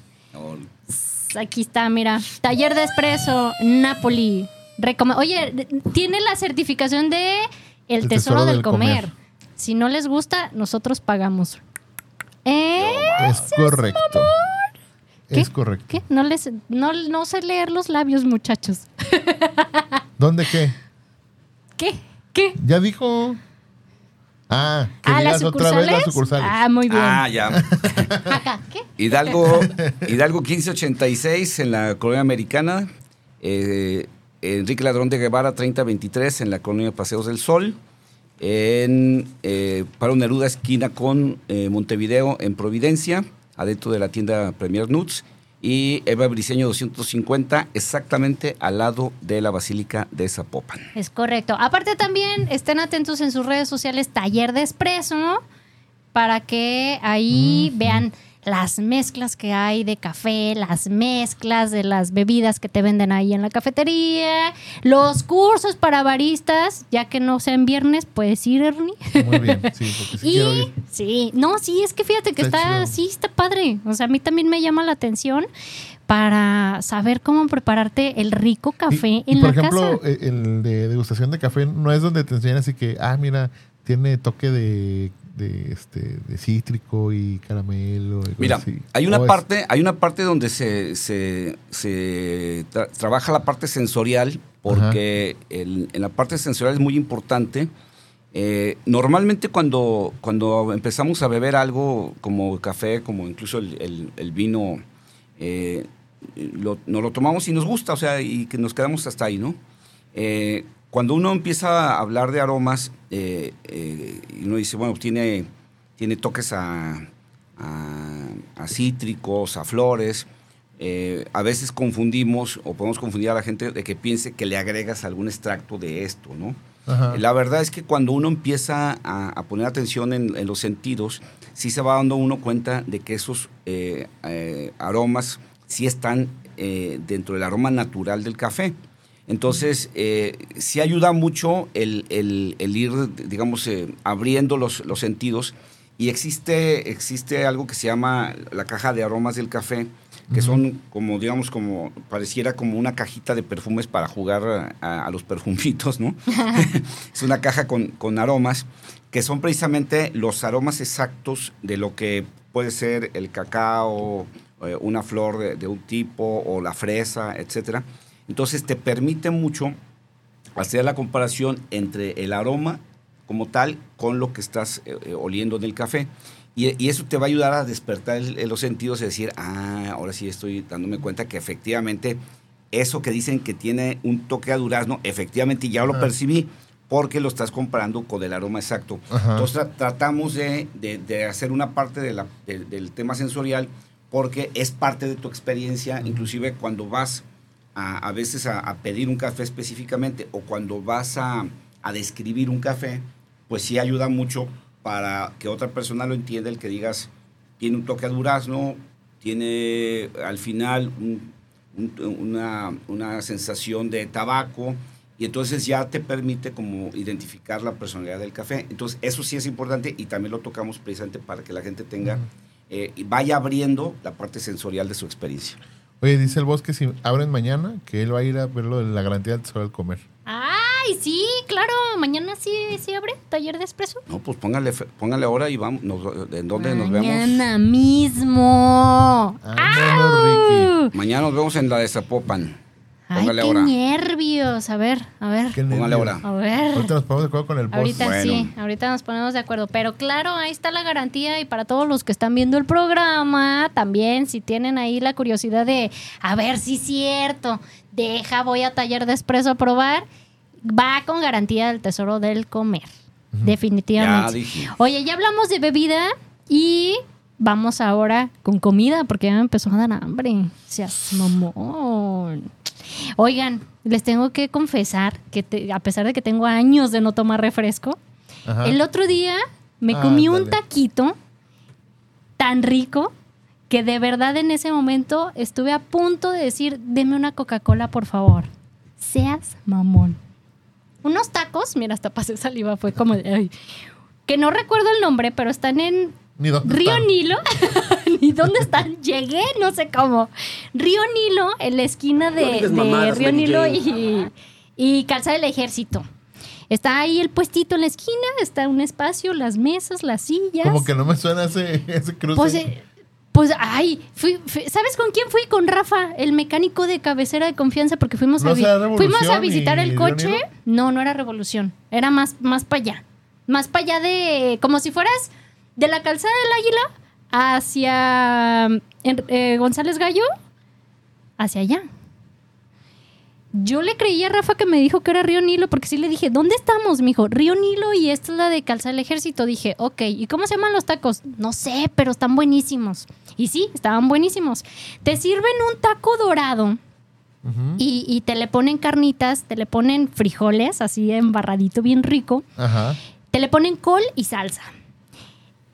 Aquí está, mira. Taller de Espresso, Napoli. Recome- Oye, tiene la certificación de El, El tesoro, tesoro del, del comer. comer. Si no les gusta, nosotros pagamos. ¿Eh? Es correcto. ¿Qué? Es correcto. ¿Qué? No, les, no, no sé leer los labios, muchachos. ¿Dónde qué? ¿Qué? ¿Qué? Ya dijo. Ah, que ¿Ah, digas las otra vez sucursales? las sucursales. Ah, muy bien. Ah, ya. Acá, ¿qué? Hidalgo, Hidalgo 1586 en la colonia americana. eh, Enrique Ladrón de Guevara 3023 en la colonia Paseos del Sol. En eh, Paro Neruda esquina con eh, Montevideo en Providencia, adentro de la tienda Premier Nuts. Y Eva Briseño 250 exactamente al lado de la Basílica de Zapopan. Es correcto. Aparte también estén atentos en sus redes sociales Taller de Espresso para que ahí vean las mezclas que hay de café, las mezclas de las bebidas que te venden ahí en la cafetería, los cursos para baristas, ya que no sean viernes, puedes ir, Ernie. Muy bien, sí, porque sí quiero Y ir. sí, no, sí, es que fíjate que Está está, sí, está padre. O sea, a mí también me llama la atención para saber cómo prepararte el rico café Y- en por la ejemplo, casa. eh, el de degustación de café no es donde te enseñan así que, ah, mira, tiene toque de, de, este, de cítrico y caramelo. y Mira, así. hay una O es- parte, hay una parte donde se, se- se tra- trabaja la parte sensorial, porque el- en la parte sensorial es muy importante. Eh, normalmente cuando, cuando empezamos a beber algo como café, como incluso el, el- el vino, eh, lo, nos lo tomamos y nos gusta, o sea, y que nos quedamos hasta ahí, ¿no? Eh, cuando uno empieza a hablar de aromas, eh, eh, uno dice, bueno, tiene, tiene toques a, a- a cítricos, a flores, eh, a veces confundimos o podemos confundir a la gente de que piense que le agregas algún extracto de esto, ¿no? Ajá. La verdad es que cuando uno empieza a, a poner atención en, en los sentidos, sí se va dando uno cuenta de que esos eh, eh, aromas sí están dentro del aroma natural del café. Entonces, eh, sí ayuda mucho el, el- el ir, digamos, eh, abriendo los, los sentidos. Y existe, existe algo que se llama la caja de aromas del café, que son como, digamos, como, pareciera como una cajita de perfumes para jugar a, a los perfumitos, ¿no? es una caja con, con aromas, que son precisamente los aromas exactos de lo que puede ser el cacao, eh, una flor de, de un tipo, o la fresa, etcétera. Entonces te permite mucho hacer la comparación entre el aroma como tal con lo que estás eh, eh, oliendo en el café. Y, y eso te va a ayudar a despertar el- el- los sentidos y decir, ah, ahora sí estoy dándome cuenta que efectivamente eso que dicen que tiene un toque a durazno, efectivamente ya lo Ajá. percibí porque lo estás comparando con el aroma exacto. Ajá. Entonces tra- tratamos de, de- de hacer una parte de la- del- del tema sensorial porque es parte de tu experiencia, inclusive cuando vas a, a veces a, a pedir un café específicamente o cuando vas a, a describir un café, pues sí ayuda mucho para que otra persona lo entienda, el que digas, tiene un toque a durazno, tiene al final un- un- una, una sensación de tabaco y entonces ya te permite como identificar la personalidad del café. Entonces eso sí es importante y también lo tocamos precisamente para que la gente tenga eh, y vaya abriendo la parte sensorial de su experiencia. Oye, dice el boss que si abren mañana, que él va a ir a ver lo de la garantía del tesoro al comer. Ay, sí, claro. Mañana sí, sí abre taller de expreso. No, pues póngale, póngale ahora y vamos. nos- ¿En dónde nos vemos? Mañana mismo. Vámonos, Ricky. Mañana nos vemos en la de Zapopan. Ay, qué ahora. nervios. A ver, a ver. Qué Póngale nervios. ahora. A ver. Ahorita nos ponemos de acuerdo con el boss. Ahorita Bueno. sí, ahorita nos ponemos de acuerdo. Pero claro, ahí está la garantía y para todos los que están viendo el programa, también si tienen ahí la curiosidad de, a ver si es cierto, deja, voy a taller de expreso a probar, va con garantía del tesoro del comer. Definitivamente. Ya dije. Oye, ya hablamos de bebida y vamos ahora con comida porque ya me empezó a dar hambre. Seas Oigan, les tengo que confesar que te- a pesar de que tengo años de no tomar refresco, Ajá. el otro día me Ah, comí un taquito tan rico que de verdad en ese momento estuve a punto de decir, deme una Coca-Cola, por favor. Seas mamón. Unos tacos, mira, hasta pasé saliva, fue como de, ay, que no recuerdo el nombre, pero están en Río. Nilo. Ni dónde están. Llegué, no sé cómo. Río Nilo, en la esquina de, digas de mamadas, Río Nilo y, y Calzada del Ejército. Está ahí el puestito en la esquina, está un espacio, las mesas, las sillas. Como que no me suena ese, ese cruce. Pues, eh, pues, ay, fui- fui- ¿sabes con quién fui? Con Rafa, el mecánico de cabecera de confianza, porque fuimos, ¿No a, fuimos a visitar y el coche. No, no era Revolución, era más, más para allá. Más para allá de, como si fueras de la calzada del Águila hacia eh, González Gallo, hacia allá. Yo le creí a Rafa que me dijo que era Río Nilo, porque sí le dije, ¿dónde estamos? Me dijo, Río Nilo y esta es la de Calzada del Ejército. Dije, ok, ¿y cómo se llaman los tacos? No sé, pero están buenísimos. Y sí, estaban buenísimos. Te sirven un taco dorado y, y te le ponen carnitas, te le ponen frijoles, así embarradito, bien rico. Ajá. Te le ponen col y salsa.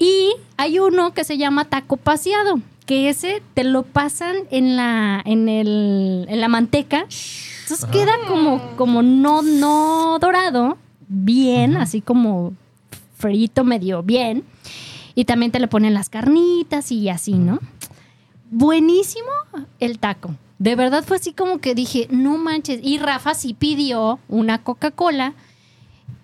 Y hay uno que se llama taco paseado, que ese te lo pasan en la, en el, en la manteca. Entonces queda como, como no, no dorado, bien, así como frito medio bien. Y también te le ponen las carnitas y así, ¿no? Buenísimo el taco. De verdad fue así como que dije, no manches. Y Rafa sí pidió una Coca-Cola.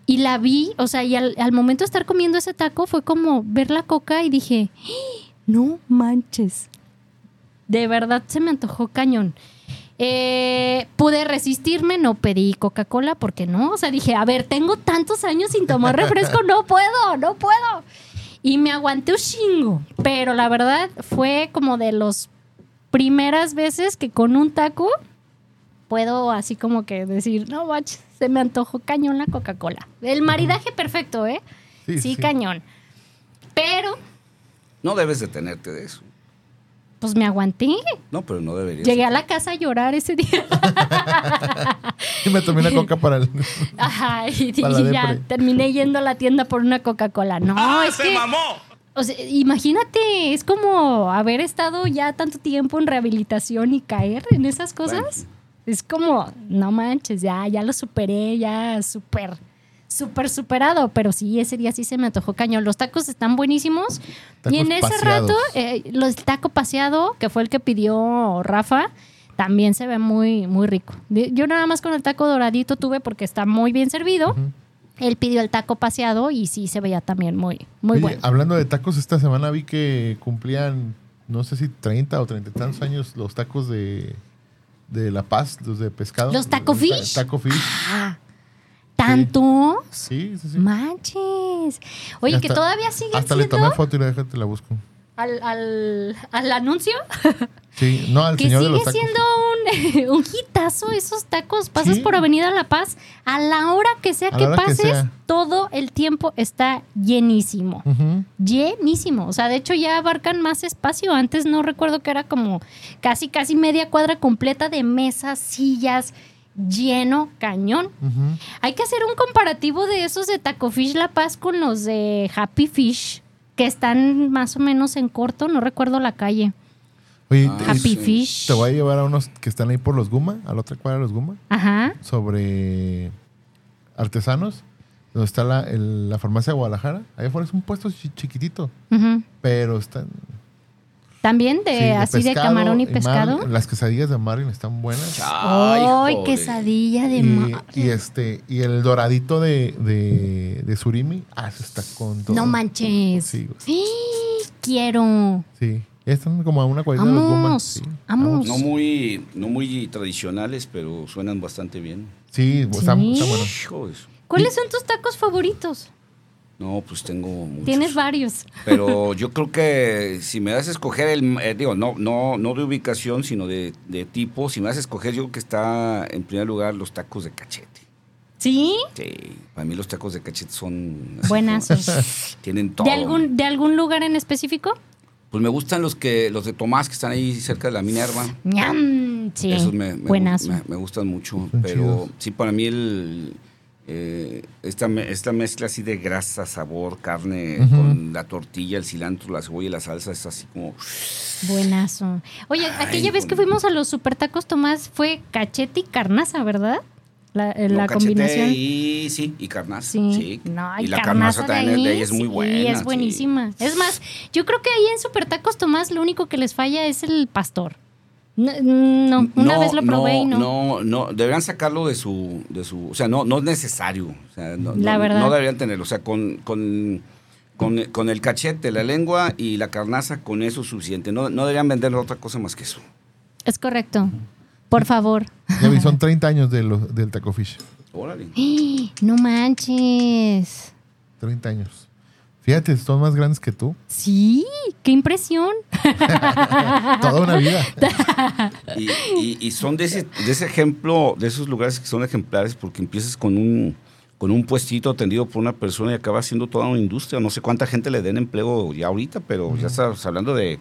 Y la vi, o sea, y al, momento de estar comiendo ese taco fue como ver la coca y dije, ¡Ah! no manches. De verdad se me antojó cañón. Eh, pude resistirme, no pedí Coca-Cola porque no, o sea, dije, a ver, tengo tantos años sin tomar refresco, no puedo, no puedo. Y me aguanté un chingo, pero la verdad fue como de las primeras veces que con un taco puedo así como que decir, no manches, se me antojó cañón la Coca-Cola. El maridaje perfecto, ¿eh? Sí, Sí, sí. cañón. Pero, No debes detenerte de eso. pues me aguanté. No, pero no deberías. Llegué a la casa a llorar ese día. Y me tomé una coca para el... Ajá, y, Para ya terminé yendo a la tienda por una Coca-Cola. No, es que. O sea, imagínate, es como haber estado ya tanto tiempo en rehabilitación y caer en esas cosas. Es como, no manches, ya, ya lo superé, ya súper, súper superado. Pero sí, ese día sí se me antojó cañón. Los tacos están buenísimos. y en ese paseados. rato, eh, los taco paseado, que fue el que pidió Rafa, también se ve muy, muy rico. Yo nada más con el taco doradito tuve porque está muy bien servido. Él pidió el taco paseado y sí se veía también muy, muy Oye, bueno. hablando de tacos, esta semana vi que cumplían, no sé si 30 o 30 y tantos años los tacos de, de La Paz, los de pescado. ¿Los Taco Ta- Fish? Taco Fish. Ah, ¿Tantos? Sí, sí, sí. Manches. Oye, que todavía siguen Hasta le tomé foto y la déjate la busco. al, al, al anuncio Sí, no, al que señor de sigue los tacos. siendo un, un hitazo esos tacos. Pasas Sí. por Avenida La Paz, a la hora que sea A que pases, sea. todo el tiempo está llenísimo. Llenísimo. O sea, de hecho ya abarcan más espacio. Antes no recuerdo que era como casi, casi media cuadra completa de mesas, sillas, lleno, cañón. Hay que hacer un comparativo de esos de Taco Fish La Paz con los de Happy Fish, que están más o menos en corto, no recuerdo la calle. Oye, Ah, te- Happy sí. Fish. te voy a llevar a unos que están ahí por los Guma, a la otra cuadra de los Guma, Ajá. sobre artesanos, donde está la, el- la farmacia de Guadalajara. Ahí afuera es un puesto chi- chiquitito, ujú. pero están... También de sí, así de camarón y mar- pescado. las quesadillas de Marlin están buenas. ¡Ay, quesadilla de Y, mar! y este y el doradito de, de, de surimi, ah, eso está con todo. No manches. ¡Sí! Quiero. Sí. Están como a una cuadrita de los Sí, vamos. No muy, no muy tradicionales, pero suenan bastante bien. Sí, está, Sí. está bueno. ¿Cuáles son tus tacos favoritos? No, pues tengo muchos. Tienes varios. Pero yo creo que si me das a escoger el, eh, digo, no, no, no de ubicación, sino de, de tipo, si me das a escoger, yo creo que está en primer lugar los tacos de cachete. ¿Sí? Sí, para mí los tacos de cachete son como- Tienen todo. ¿De algún, ¿De algún lugar en específico? Pues me gustan los que los de Tomás que están ahí cerca de la Minerva. ¡Ñam! Sí. Esos me, me, Buenazo. me- me gustan mucho, Son pero chidos. sí para mí el eh, esta, esta mezcla así de grasa, sabor, carne con la tortilla, el cilantro, la cebolla y la salsa es así como Buenazo. Oye, aquella vez que fuimos a los super tacos, Tomás, fue cachete y carnaza, ¿verdad? La, eh, la No, combinación. Y sí, y carnaza. Sí. Sí. No, y la carnaza también de ahí es muy buena. es sí. buenísima. Es más, yo creo que ahí en Super Tacos Tomás lo único que les falla es el pastor. No, no, una No, vez lo probé y no. No, no, deberían sacarlo de su, de su, o sea, no, no es necesario. O sea, no, La no- verdad. no deberían tenerlo. O sea, con, con, con, con el cachete, la lengua y la carnaza, con eso es suficiente. No, no deberían vender otra cosa más que eso. Es correcto. Por favor. Ya vi, son 30 años de los- del Taco Fish. Órale. No manches. 30 años. Fíjate, son más grandes que tú. Sí, qué impresión. Toda una vida. Y, y- y son de ese, de ese ejemplo, de esos lugares que son ejemplares porque empiezas con un, con un puestito atendido por una persona y acaba siendo toda una industria. No sé cuánta gente le den empleo ya ahorita, pero ya estás hablando de,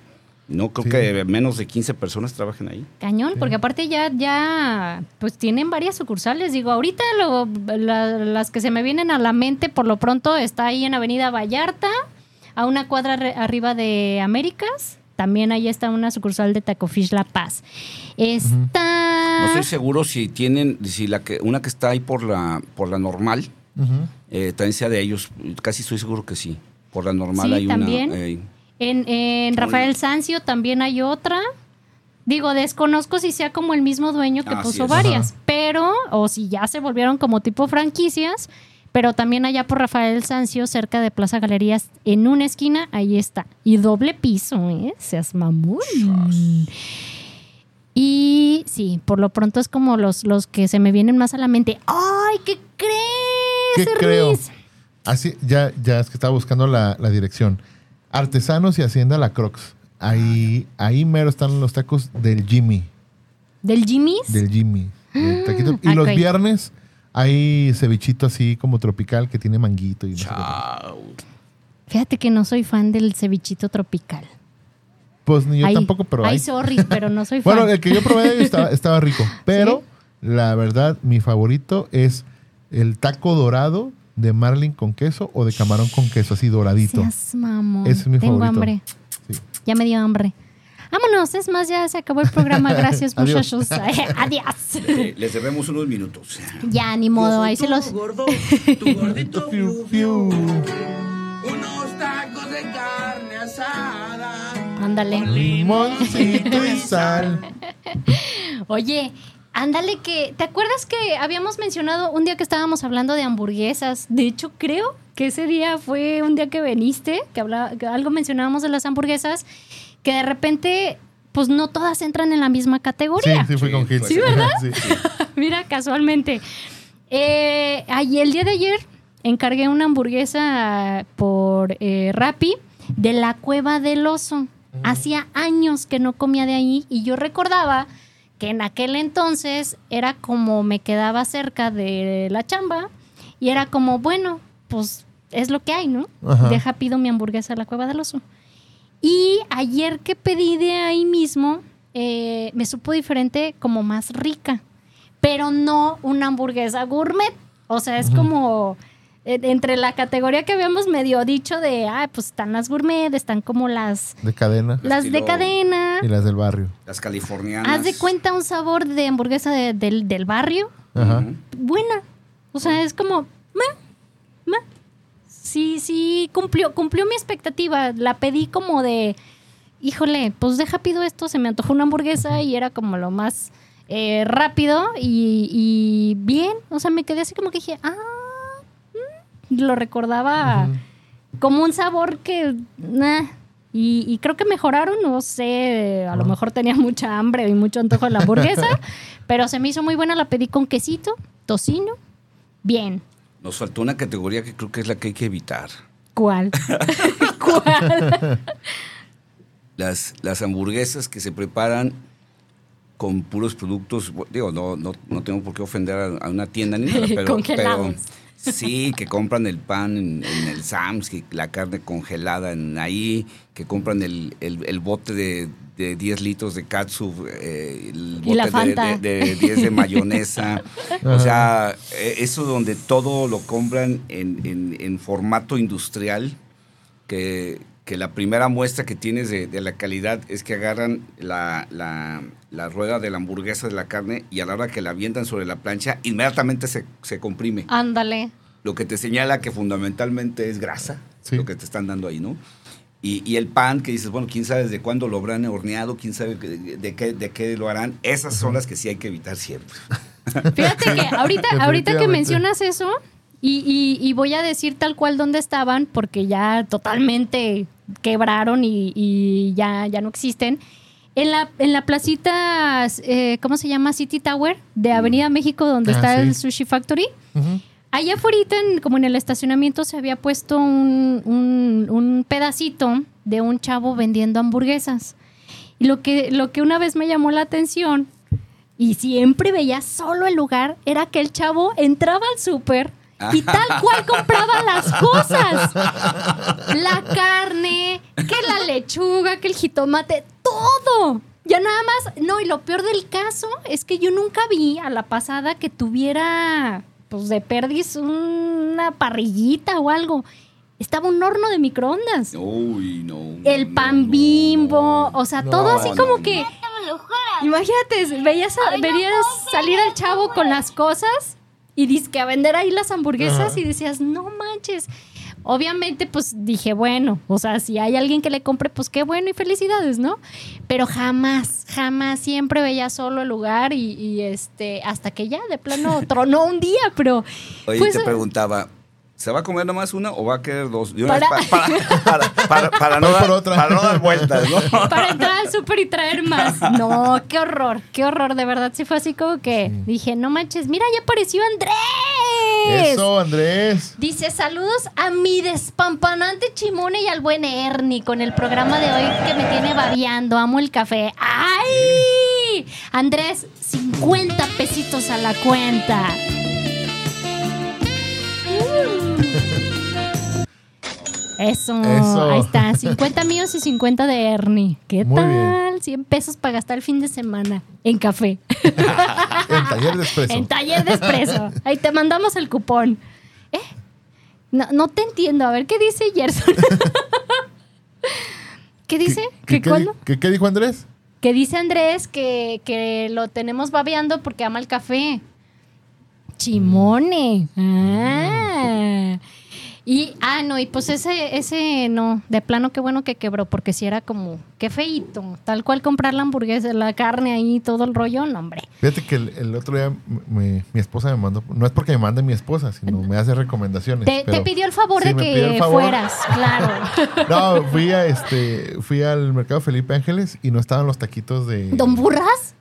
no creo Sí. que menos de 15 personas trabajen ahí. Cañón, porque aparte ya, ya, pues tienen varias sucursales. Digo, ahorita lo- la- las que se me vienen a la mente, por lo pronto, está ahí en Avenida Vallarta, a una cuadra re- arriba de Américas. También ahí está una sucursal de Taco Fish La Paz. Está. No estoy seguro si tienen, si la que, una que está ahí por la, por la normal, Ujú. eh, también sea de ellos. Casi estoy seguro que sí. Por la normal Sí, hay también. una. eh, En, en Rafael Sancio también hay otra. Digo, desconozco si sea como el mismo dueño que Así puso es. varias, pero, o si ya se volvieron como tipo franquicias, pero también allá por Rafael Sancio, cerca de Plaza Galerías, en una esquina, ahí está. Y doble piso, ¿eh? Seas mamón. Y sí, por lo pronto es como los, los que se me vienen más a la mente. ¡Ay, qué crees, ¿Qué creo? Así, ya, ya es que estaba buscando la, la dirección. Artesanos y Hacienda La Crocs. Ahí, ahí mero están los tacos del Jimmy. ¿Del Jimmy's? Del Jimmy. del taquito. Y los viernes hay cevichito así como tropical que tiene manguito y no sé qué. Fíjate que no soy fan del cevichito tropical. Pues ni yo Ay, tampoco, pero ay, hay. sorry, pero no soy fan. Bueno, el que yo probé estaba, estaba rico. Pero la verdad, mi favorito es el taco dorado de marlin con queso o de camarón con queso, así doradito. Seas mamón. Ese es mi Tengo favorito. hambre. Sí. Ya me dio hambre. Vámonos, es más, ya se acabó el programa. Gracias, muchachos. Adiós. Eh, les debemos unos minutos. Ya, ni modo, ahí se los. gordo, tu gordito. Unos tacos de carne asada. Ándale. Limoncito y sal. Oye, ándale que. ¿Te acuerdas que habíamos mencionado un día que estábamos hablando de hamburguesas? De hecho, creo que ese día fue un día que viniste, que, habla- que algo mencionábamos de las hamburguesas, que de repente, pues no todas entran en la misma Sí, categoría. sí, fui con Gil. Sí, ¿verdad? Sí. Mira, casualmente. Eh, ay, el día de ayer encargué una hamburguesa por eh, Rappi de la Cueva del Oso. Hacía años que no comía de ahí y yo recordaba que en aquel entonces era como me quedaba cerca de la chamba y era como, bueno, pues es lo que hay, ¿no? Ajá. Deja pido mi hamburguesa a la Cueva del Oso. Y ayer que pedí de ahí mismo, eh, me supo diferente, como más rica, pero no una hamburguesa gourmet. O sea, es como entre la categoría que habíamos medio dicho de, ah, pues están las gourmet, están como las, De cadena las de cadena. y las del barrio. Las californianas. Haz de cuenta un sabor de hamburguesa de- del, del barrio. Ajá. Buena. O sea, es como, meh, meh. Sí, sí, cumplió, cumplió mi expectativa. La pedí como de, híjole, pues deja pido esto, se me antojó una hamburguesa y era como lo más eh, rápido y, y bien. O sea, me quedé así como que dije, ah, mm", lo recordaba como un sabor que... nah. Y, y creo que mejoraron, no sé, a lo Ah. mejor tenía mucha hambre y mucho antojo de la hamburguesa, pero se me hizo muy buena, la pedí con quesito, tocino, bien. Nos faltó una categoría que creo que es la que hay que evitar. ¿Cuál? ¿Cuál? Las, las hamburguesas que se preparan con puros productos, digo, no, no, no tengo por qué ofender a, a una tienda ni nada, pero, Congelados. pero sí, que compran el pan en, en el Sams, que la carne congelada en ahí, que compran el, el- el bote de, de 10 litros de katsu, eh, el Y la bote de, de- de 10 de mayonesa. o sea, eh, eso donde todo lo compran en, en- en formato industrial, que, que la primera muestra que tienes de, de la calidad es que agarran la, la- la rueda de la hamburguesa de la carne y a la hora que la avientan sobre la plancha, inmediatamente se, se comprime. Ándale. Lo que te señala que fundamentalmente es grasa, Sí. lo que te están dando ahí, ¿no? Y, y el pan que dices, bueno, quién sabe desde cuándo lo habrán horneado, quién sabe de, de qué, de qué lo harán. Esas son las que sí hay que evitar siempre. Fíjate que ahorita, ahorita que mencionas eso, y, y- y voy a decir tal cual dónde estaban, porque ya totalmente quebraron y, y ya, ya no existen. En la, en la placita, eh, ¿cómo se llama? City Tower de Avenida México, donde Ah, está sí. el Sushi Factory. Allá afuera, en- como en el estacionamiento, se había puesto un, un- un pedacito de un chavo vendiendo hamburguesas. Y lo que, lo que una vez me llamó la atención, y siempre veía solo el lugar, era que el chavo entraba al súper y tal cual compraba las cosas. La carne, que la lechuga, que el jitomate, todo. Ya nada más, no, y lo peor del caso es que yo nunca vi a la pasada que tuviera, pues de perdiz, una parrillita o algo. Estaba un horno de microondas. Uy, no. El no, pan no, bimbo, no. o sea, No, todo así no, como no. que... Imagínate, veías, a- verías salir al chavo con las cosas y dizque a vender ahí las hamburguesas Ajá. y decías, no manches. Obviamente, pues dije, bueno, o sea, si hay alguien que le compre, pues qué bueno y felicidades, ¿no? Pero jamás, jamás, siempre veía solo el lugar y, y, este, hasta que ya de plano tronó un día, pero Oye, pues, te preguntaba, ¿se va a comer nomás una o va a querer dos? Una Para- pa- para, para, para- para no Voy dar, para no dar vueltas, ¿no? para entrar al súper y traer más. No, qué horror, qué horror, de verdad. Sí fue así como que dije, no manches, mira, ya apareció Andrés. Eso, Andrés. Dice, saludos a mi despampanante Chimone y al buen Ernie con el programa de hoy que me tiene babeando. Amo el café. ¡Ay! Andrés, 50 pesitos a la cuenta. Eso, Eso. ahí está, 50 míos y 50 de Ernie. ¿Qué Muy tal? bien. 100 pesos para gastar el fin de semana en café. En taller de expreso. En taller de expreso. Ahí te mandamos el cupón. ¿Eh? No, no te entiendo. A ver, ¿qué dice Gerson? ¿Qué dice? ¿Qué, ¿Que qué, cuándo? qué- qué dijo Andrés? Que dice Andrés que, que lo tenemos babeando porque ama el café. Chimone. Ah. Y, ah, no, y pues ese, ese no, de plano qué bueno que quebró, porque si era como, qué feito, tal cual comprar la hamburguesa, la carne ahí, todo el rollo, no, hombre. Fíjate que el, el otro día me- mi esposa me mandó, no es porque me mande mi esposa, sino me hace recomendaciones. Te, pidió el favor Sí, de que favor. fueras, claro. No, fui a este, fui al mercado Felipe Ángeles y no estaban los taquitos de. ¿Don Burras?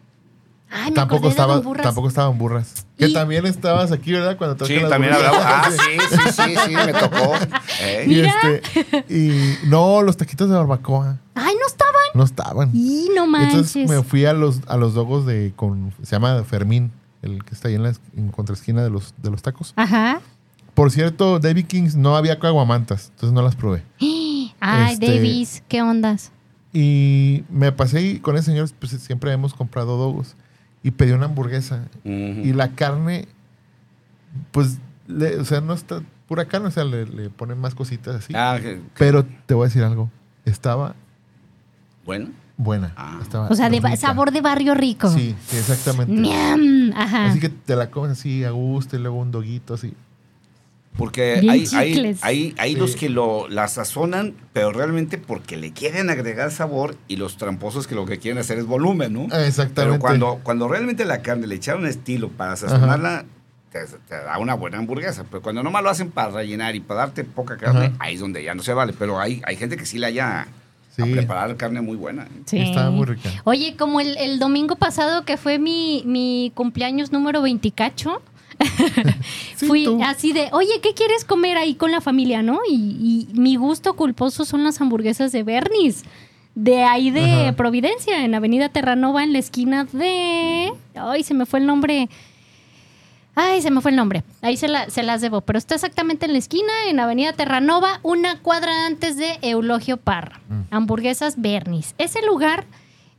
Ay, me Tampoco estaba, Burras. tampoco estaban burras. Que también estabas aquí, ¿verdad? Cuando Sí, las también hablamos. Ah, sí, sí, sí, sí, me tocó. Eh, Y este, y no, los taquitos de barbacoa Ay, no estaban. no estaban. Y no manches. Entonces me fui a los, a los dogos de, con, se llama Fermín, el que está ahí en la en contraesquina de los, de los tacos. Ajá. Por cierto, David Kings no había caguamantas, entonces no las probé. Ay, Este- Davis, ¿qué ondas? Y me pasé y con ese señor, pues siempre hemos comprado dogos. Y pedí una hamburguesa. Y la carne, pues Le- o sea, no está pura carne, o sea, le, le ponen más cositas así. Ah, que- Pero te voy a decir algo. Estaba bueno. buena. Ah. Estaba O sea, de sabor de barrio rico. Sí, sí, exactamente. Miam, Ajá. Así que te la comes así a gusto y luego un doguito así. Porque Bien hay, hay, hay, hay Sí. los que lo, la sazonan, pero realmente porque le quieren agregar sabor y los tramposos que lo que quieren hacer es volumen, ¿no? Exactamente. Pero cuando, cuando realmente la carne le echaron estilo para sazonarla, te, te da una buena hamburguesa. Pero cuando nomás lo hacen para rellenar y para darte poca carne, Ajá. ahí es donde ya no se vale. Pero hay, hay gente que sí le haya a Sí. preparar carne muy buena. ¿eh? Sí. Estaba muy rica. Oye, como el, el domingo pasado que fue mi, mi cumpleaños número 24, Sí, fui tú. así de, oye, ¿qué quieres comer ahí con la familia, no? Y, y mi gusto culposo son las hamburguesas de Bernis. De ahí de Ajá. Providencia, en Avenida Terranova, en la esquina de... Ay, se me fue el nombre. Ay, se me fue el nombre. Ahí se, la- se las debo. Pero está exactamente en la esquina, en Avenida Terranova, una cuadra antes de Eulogio Parra. Mm. Hamburguesas Bernis. Ese lugar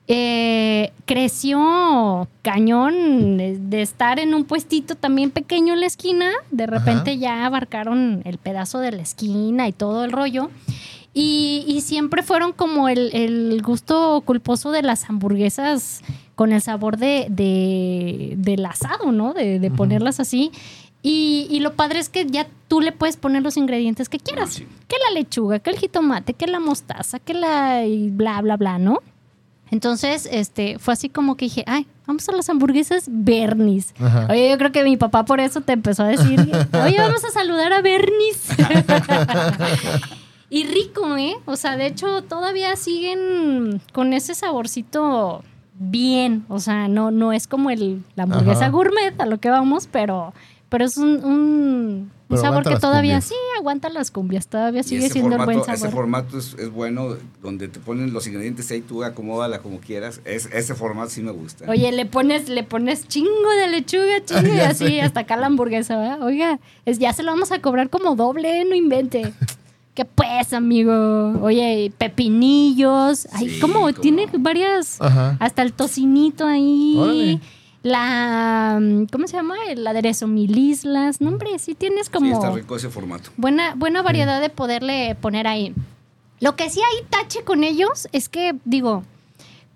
eh, creció cañón de estar en un puestito también pequeño en la esquina. De repente Ajá. ya abarcaron el pedazo de la esquina y todo el rollo. Y, y siempre fueron como el, el gusto culposo de las hamburguesas con el sabor de, de- del asado, ¿no? De, de ponerlas así. Y, y lo padre es que ya tú le puedes poner los ingredientes que quieras. Ah, sí. Que la lechuga, que el jitomate, que la mostaza, que la y bla, bla, bla, ¿no? Entonces, este, fue así como que dije, ay, vamos a las hamburguesas Bernis. Ajá. Oye, yo creo que mi papá por eso te empezó a decir, oye, vamos a saludar a Bernis. y rico, ¿eh? O sea, de hecho, todavía siguen con ese saborcito bien. O sea, no, no es como el, la hamburguesa Ajá. gourmet a lo que vamos, pero, pero es un, un, un Pero sabor aguanta que todavía cumbias. sí aguanta las cumbias, todavía sigue ese siendo formato, el buen ese sabor. formato es, es bueno, donde te ponen los ingredientes ahí, tú acomódala como quieras. Es, ese formato sí me gusta. Oye, le pones, le pones chingo de lechuga, chingo y así sé. hasta acá la hamburguesa, ¿verdad? Oiga, es, ya se lo vamos a cobrar como doble, ¿eh? no invente. ¿Qué pues, amigo? Oye, pepinillos. Ay, Sí, como cómo tiene varias. Ajá. Hasta el tocinito ahí. Órale. La. ¿Cómo se llama? El aderezo mil islas. No, hombre, sí tienes Sí, como está rico ese formato. buena, buena variedad de poderle poner ahí. Lo que sí hay tache con ellos es que, digo,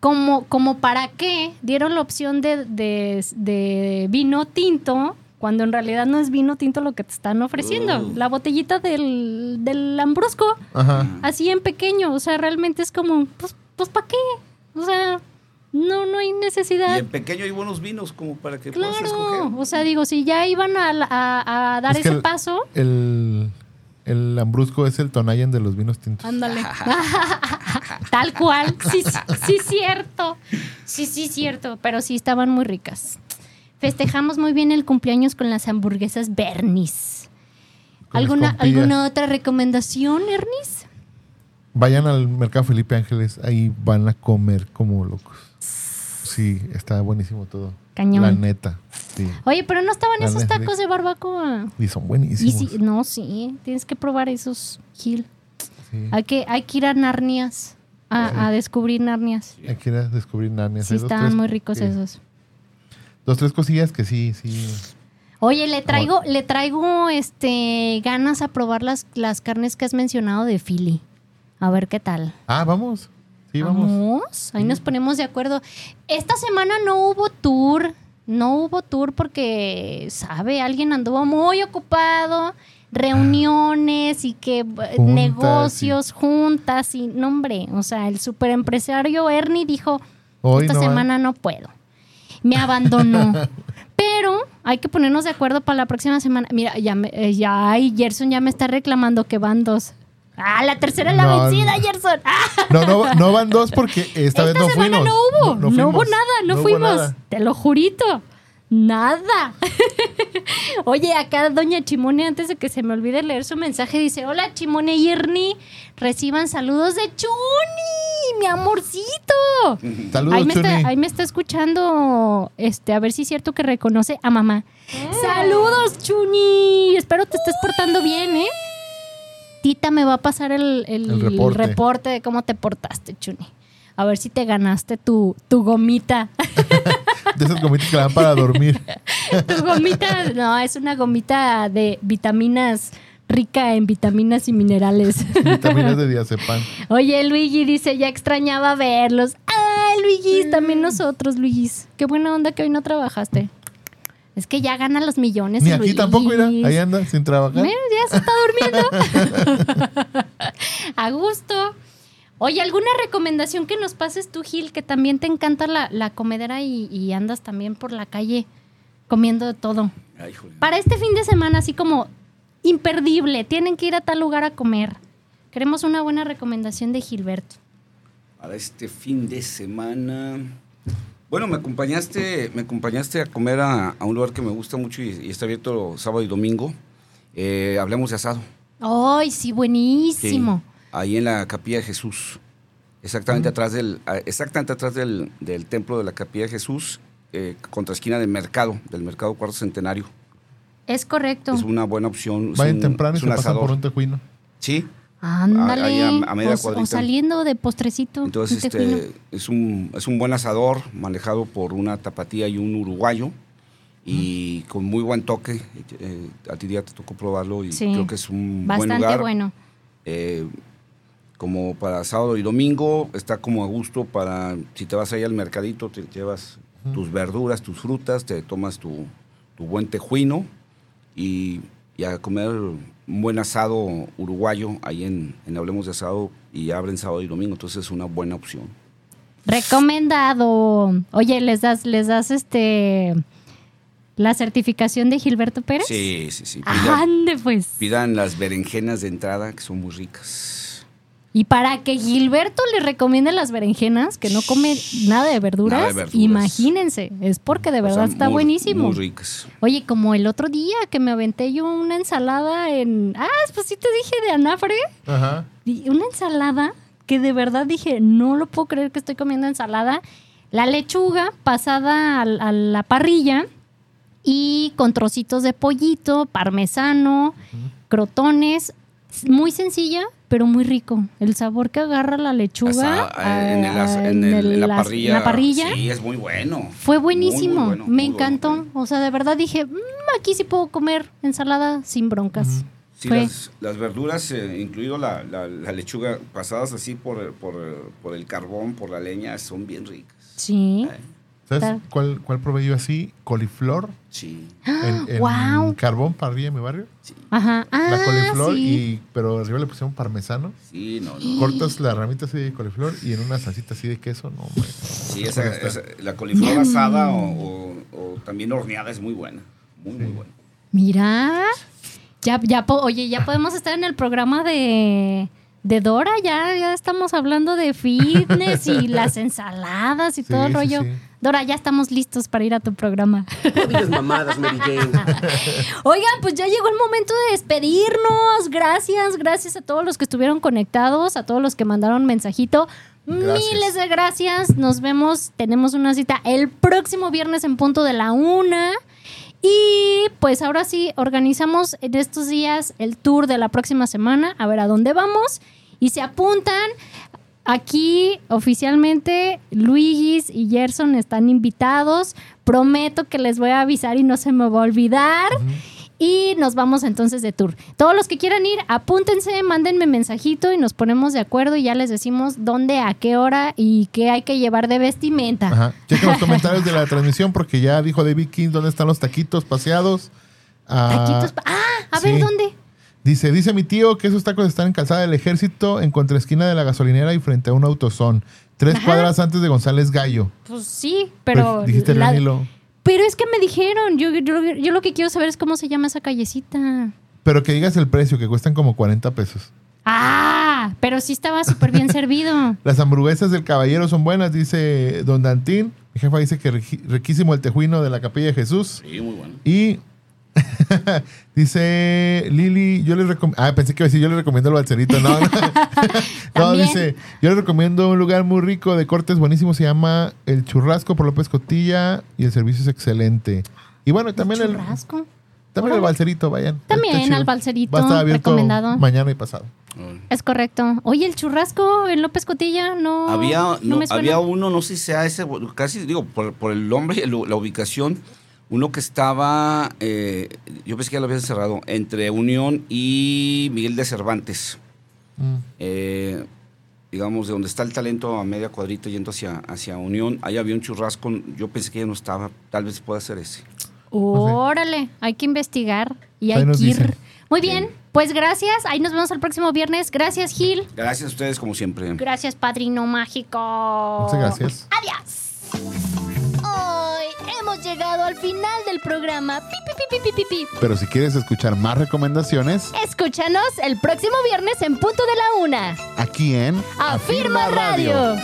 como, como para qué dieron la opción de, de- de vino tinto cuando en realidad no es vino tinto lo que te están ofreciendo. Uh. La botellita del, del lambrusco, Ajá. así en pequeño. O sea, realmente es como, pues, pues ¿para qué? O sea, no, no hay Y necesidad. en pequeño hay buenos vinos como para que puedas Claro, escoger. o sea, digo, si ya iban a, a- a dar Es ese el- paso, El, el lambrusco es el Tonayan de los vinos tintos. Ándale. Tal cual. Sí, sí, cierto. Sí, sí, cierto. Pero sí estaban muy ricas. Festejamos muy bien el cumpleaños con las hamburguesas Bernis. ¿Alguna. ¿Alguna otra recomendación, Ernis? Vayan al mercado Felipe Ángeles, ahí van a comer como locos. Sí, está buenísimo todo. Cañón. La neta. Sí. Oye, pero no estaban La esos tacos de barbacoa. Y son Y buenísimos. sí, no, sí, tienes que probar esos, Gil. Sí. Hay que, hay que ir a Narnias, a, a descubrir Narnias. Hay que ir a descubrir Narnia. Sí, Hay dos, estaban tres- muy ricos sí. esos. Dos, tres cosillas que sí, sí. Oye, le traigo, le traigo este ganas a probar las, las carnes que has mencionado de Philly. A ver qué tal. Ah, vamos. Sí, vamos. Ahí nos ponemos de acuerdo. Esta semana no hubo tour. No hubo tour porque, ¿sabe? Alguien anduvo muy ocupado. Reuniones y que eh, negocios, juntas y no, hombre. O sea, el superempresario Ernie dijo: Hoy Esta no semana no puedo. Me abandonó. Pero hay que ponernos de acuerdo para la próxima semana. Mira, ya, me, eh, ya ay, Gerson ya me está reclamando que van dos. Ah, la tercera es la No, vencida, no. Gerson. Ah, No, no, no van dos porque esta, esta vez no fuimos. no hubo. No, hubo nada, no, fuimos. nada. Te lo jurito. Nada. Oye, acá doña Chimone, antes de que se me olvide leer su mensaje, dice, hola Chimone y Ernie, reciban saludos de Chuni, mi amorcito. Saludos, Ahí me, está, Chuni. ahí me está escuchando, este, a ver si es cierto que reconoce a mamá. Saludos, Chuni. Espero te estés portando bien, ¿eh? Tita me va a pasar el, el El reporte. reporte de cómo te portaste, Chuni. A ver si te ganaste tu, tu gomita. De esas gomitas que dan para dormir. Tu gomita, no, es una gomita de vitaminas rica en vitaminas y minerales. Vitaminas de diazepam. Oye, Luigi dice, ya extrañaba verlos. Ay, Luigi, también nosotros, Luigi. Qué buena onda que hoy no trabajaste. Es que ya gana los millones. Ni aquí tampoco, mira. Ahí anda, sin trabajar. Mira, ya se está durmiendo. A gusto. Oye, ¿alguna recomendación que nos pases tú, Gil, que también te encanta la, la comedera y, y andas también por la calle comiendo de todo? Ay. Para este fin de semana, así como imperdible, tienen que ir a tal lugar a comer. Queremos una buena recomendación de Gilberto. Para este fin de semana. Bueno, me acompañaste, me acompañaste a comer a, a un lugar que me gusta mucho y, y está abierto sábado y domingo. Eh, hablemos de asado. ¡Ay, sí, buenísimo! Sí, ahí en la Capilla de Jesús. Exactamente atrás del, a- exactamente atrás del, del templo de la Capilla de Jesús, eh, contra esquina del mercado, del mercado cuarto centenario. Es correcto. Es una buena opción. Vayan un- temprano y se pasan por un tejuino. Sí, Ándale. ahí a- a media o, o saliendo de postrecito. Entonces, este, es, un, es un buen asador manejado por una tapatía y un uruguayo y con muy buen toque. Eh, a ti ya te tocó probarlo y Sí, creo que es un buen Bastante lugar. bueno. Eh, como para sábado y domingo, está como a gusto para, si te vas ahí al mercadito, te llevas tus verduras, tus frutas, te tomas tu, tu buen tejuino y, y a comer un buen asado uruguayo ahí en, en Hablemos de Asado y abren sábado y domingo, entonces es una buena opción. Recomendado. Oye, ¿les das, les das este la certificación de Gilberto Pérez? Sí, sí, sí. Pidan, Ande, pues. pidan las berenjenas de entrada, que son muy ricas. Y para que Gilberto le recomiende las berenjenas, que no come nada de verduras, Nada de verduras. imagínense, es porque de O verdad sea, está muy- buenísimo. Muy ricas. Oye, como el otro día que me aventé yo una ensalada en... Ah, pues sí te dije de anafre. Ajá. Y Una ensalada que de verdad dije, no lo puedo creer que estoy comiendo ensalada. La lechuga pasada a, la parrilla y con trocitos de pollito, parmesano, crotones. Muy sencilla, pero muy rico. El sabor que agarra la lechuga en, el as- en el- en la parrilla. en la parrilla. Sí, es muy bueno. Fue buenísimo, Muy, muy bueno, me encantó. bueno. O sea, de verdad dije, "Mm, aquí sí puedo comer ensalada sin broncas. Sí, Fue- las, las verduras, eh, incluido la, la- la lechuga, pasadas así por, por, por el carbón, por la leña, son bien ricas. Sí. ¿Sabes Claro. cuál, cuál probé yo así? Coliflor Sí, en, en ¡Guau! carbón parrilla en mi barrio. sí, Ajá. Ah, la coliflor, sí. y, pero arriba le pusieron parmesano. sí, no, no. Cortas la ramita así de coliflor y en una salsita así de queso. No, hombre. Sí, esa, esa- la coliflor asada o, o- o también horneada es muy buena. Muy, muy buena. Mira, ya, ya, po- oye, ya podemos estar en el programa de, de Dora, ya, ya estamos hablando de fitness y las ensaladas y Sí, todo el sí, rollo. sí. Dora, ya estamos listos para ir a tu programa. No digas mamadas, Mary Jane. Oigan, pues ya llegó el momento de despedirnos. Gracias, gracias a todos los que estuvieron conectados, a todos los que mandaron mensajito. Gracias. Miles de gracias. Nos vemos. Tenemos una cita el próximo viernes en punto de la una. Y pues ahora sí, organizamos en estos días el tour de la próxima semana, a ver a dónde vamos. Y se apuntan. Aquí oficialmente Luigis y Gerson están invitados. Prometo que les voy a avisar y no se me va a olvidar. Y nos vamos entonces de tour. Todos los que quieran ir, apúntense, mándenme mensajito y nos ponemos de acuerdo y ya les decimos dónde, a qué hora y qué hay que llevar de vestimenta. Ajá. Chequen los comentarios de la transmisión porque ya dijo David King dónde están los taquitos paseados. Ah, Taquitos pa- ah, a ver dónde. Dice, dice mi tío que esos tacos están en Calzada del Ejército, en contraesquina de la gasolinera y frente a un autosón. Tres Ajá. cuadras antes de González Gallo. Pues sí, pero. Pues, dijiste la- Lenilo. Pero es que me dijeron. Yo, yo, yo lo que quiero saber es cómo se llama esa callecita. Pero que digas el precio, que cuestan como 40 pesos. Ah, pero sí estaba súper bien servido. Las hamburguesas del caballero son buenas, dice Don Dantín. Mi jefa dice que riquísimo el tejuino de la capilla de Jesús. Sí, muy bueno. Y dice Lili, yo les recomiendo. Ah, pensé que iba a decir, yo les recomiendo el balcerito. No, no. no, dice, yo les recomiendo un lugar muy rico de cortes buenísimo. Se llama El Churrasco por López Cotilla y el servicio es excelente. Y bueno, también el, Churrasco. También el balserito, vayan. También al Balserito, Va a estar abierto recomendado. mañana y pasado. Es correcto. Oye, el churrasco en López Cotilla no. Había, no no, me suena. había uno, no sé si sea ese, casi digo, por, por el nombre y la ubicación, uno que estaba, eh, yo pensé que ya lo habían cerrado, entre Unión y Miguel de Cervantes. Mm. Eh, digamos, de donde está el talento a media cuadrita yendo hacia, hacia Unión, ahí había un churrasco, yo pensé que ya no estaba, tal vez pueda ser ese. Órale, hay que investigar y Ahí hay que ir. dicen. Muy bien, pues gracias. Ahí nos vemos el próximo viernes. Gracias, Gil. Gracias a ustedes como siempre. Gracias, Padrino Mágico. Muchas gracias. Adiós. Hemos llegado al final del programa. Pi, pi, pi, pi, pi, pi, pi. Pero si quieres escuchar más recomendaciones, Escúchanos el próximo viernes en punto de la una. aquí en Afirma Radio.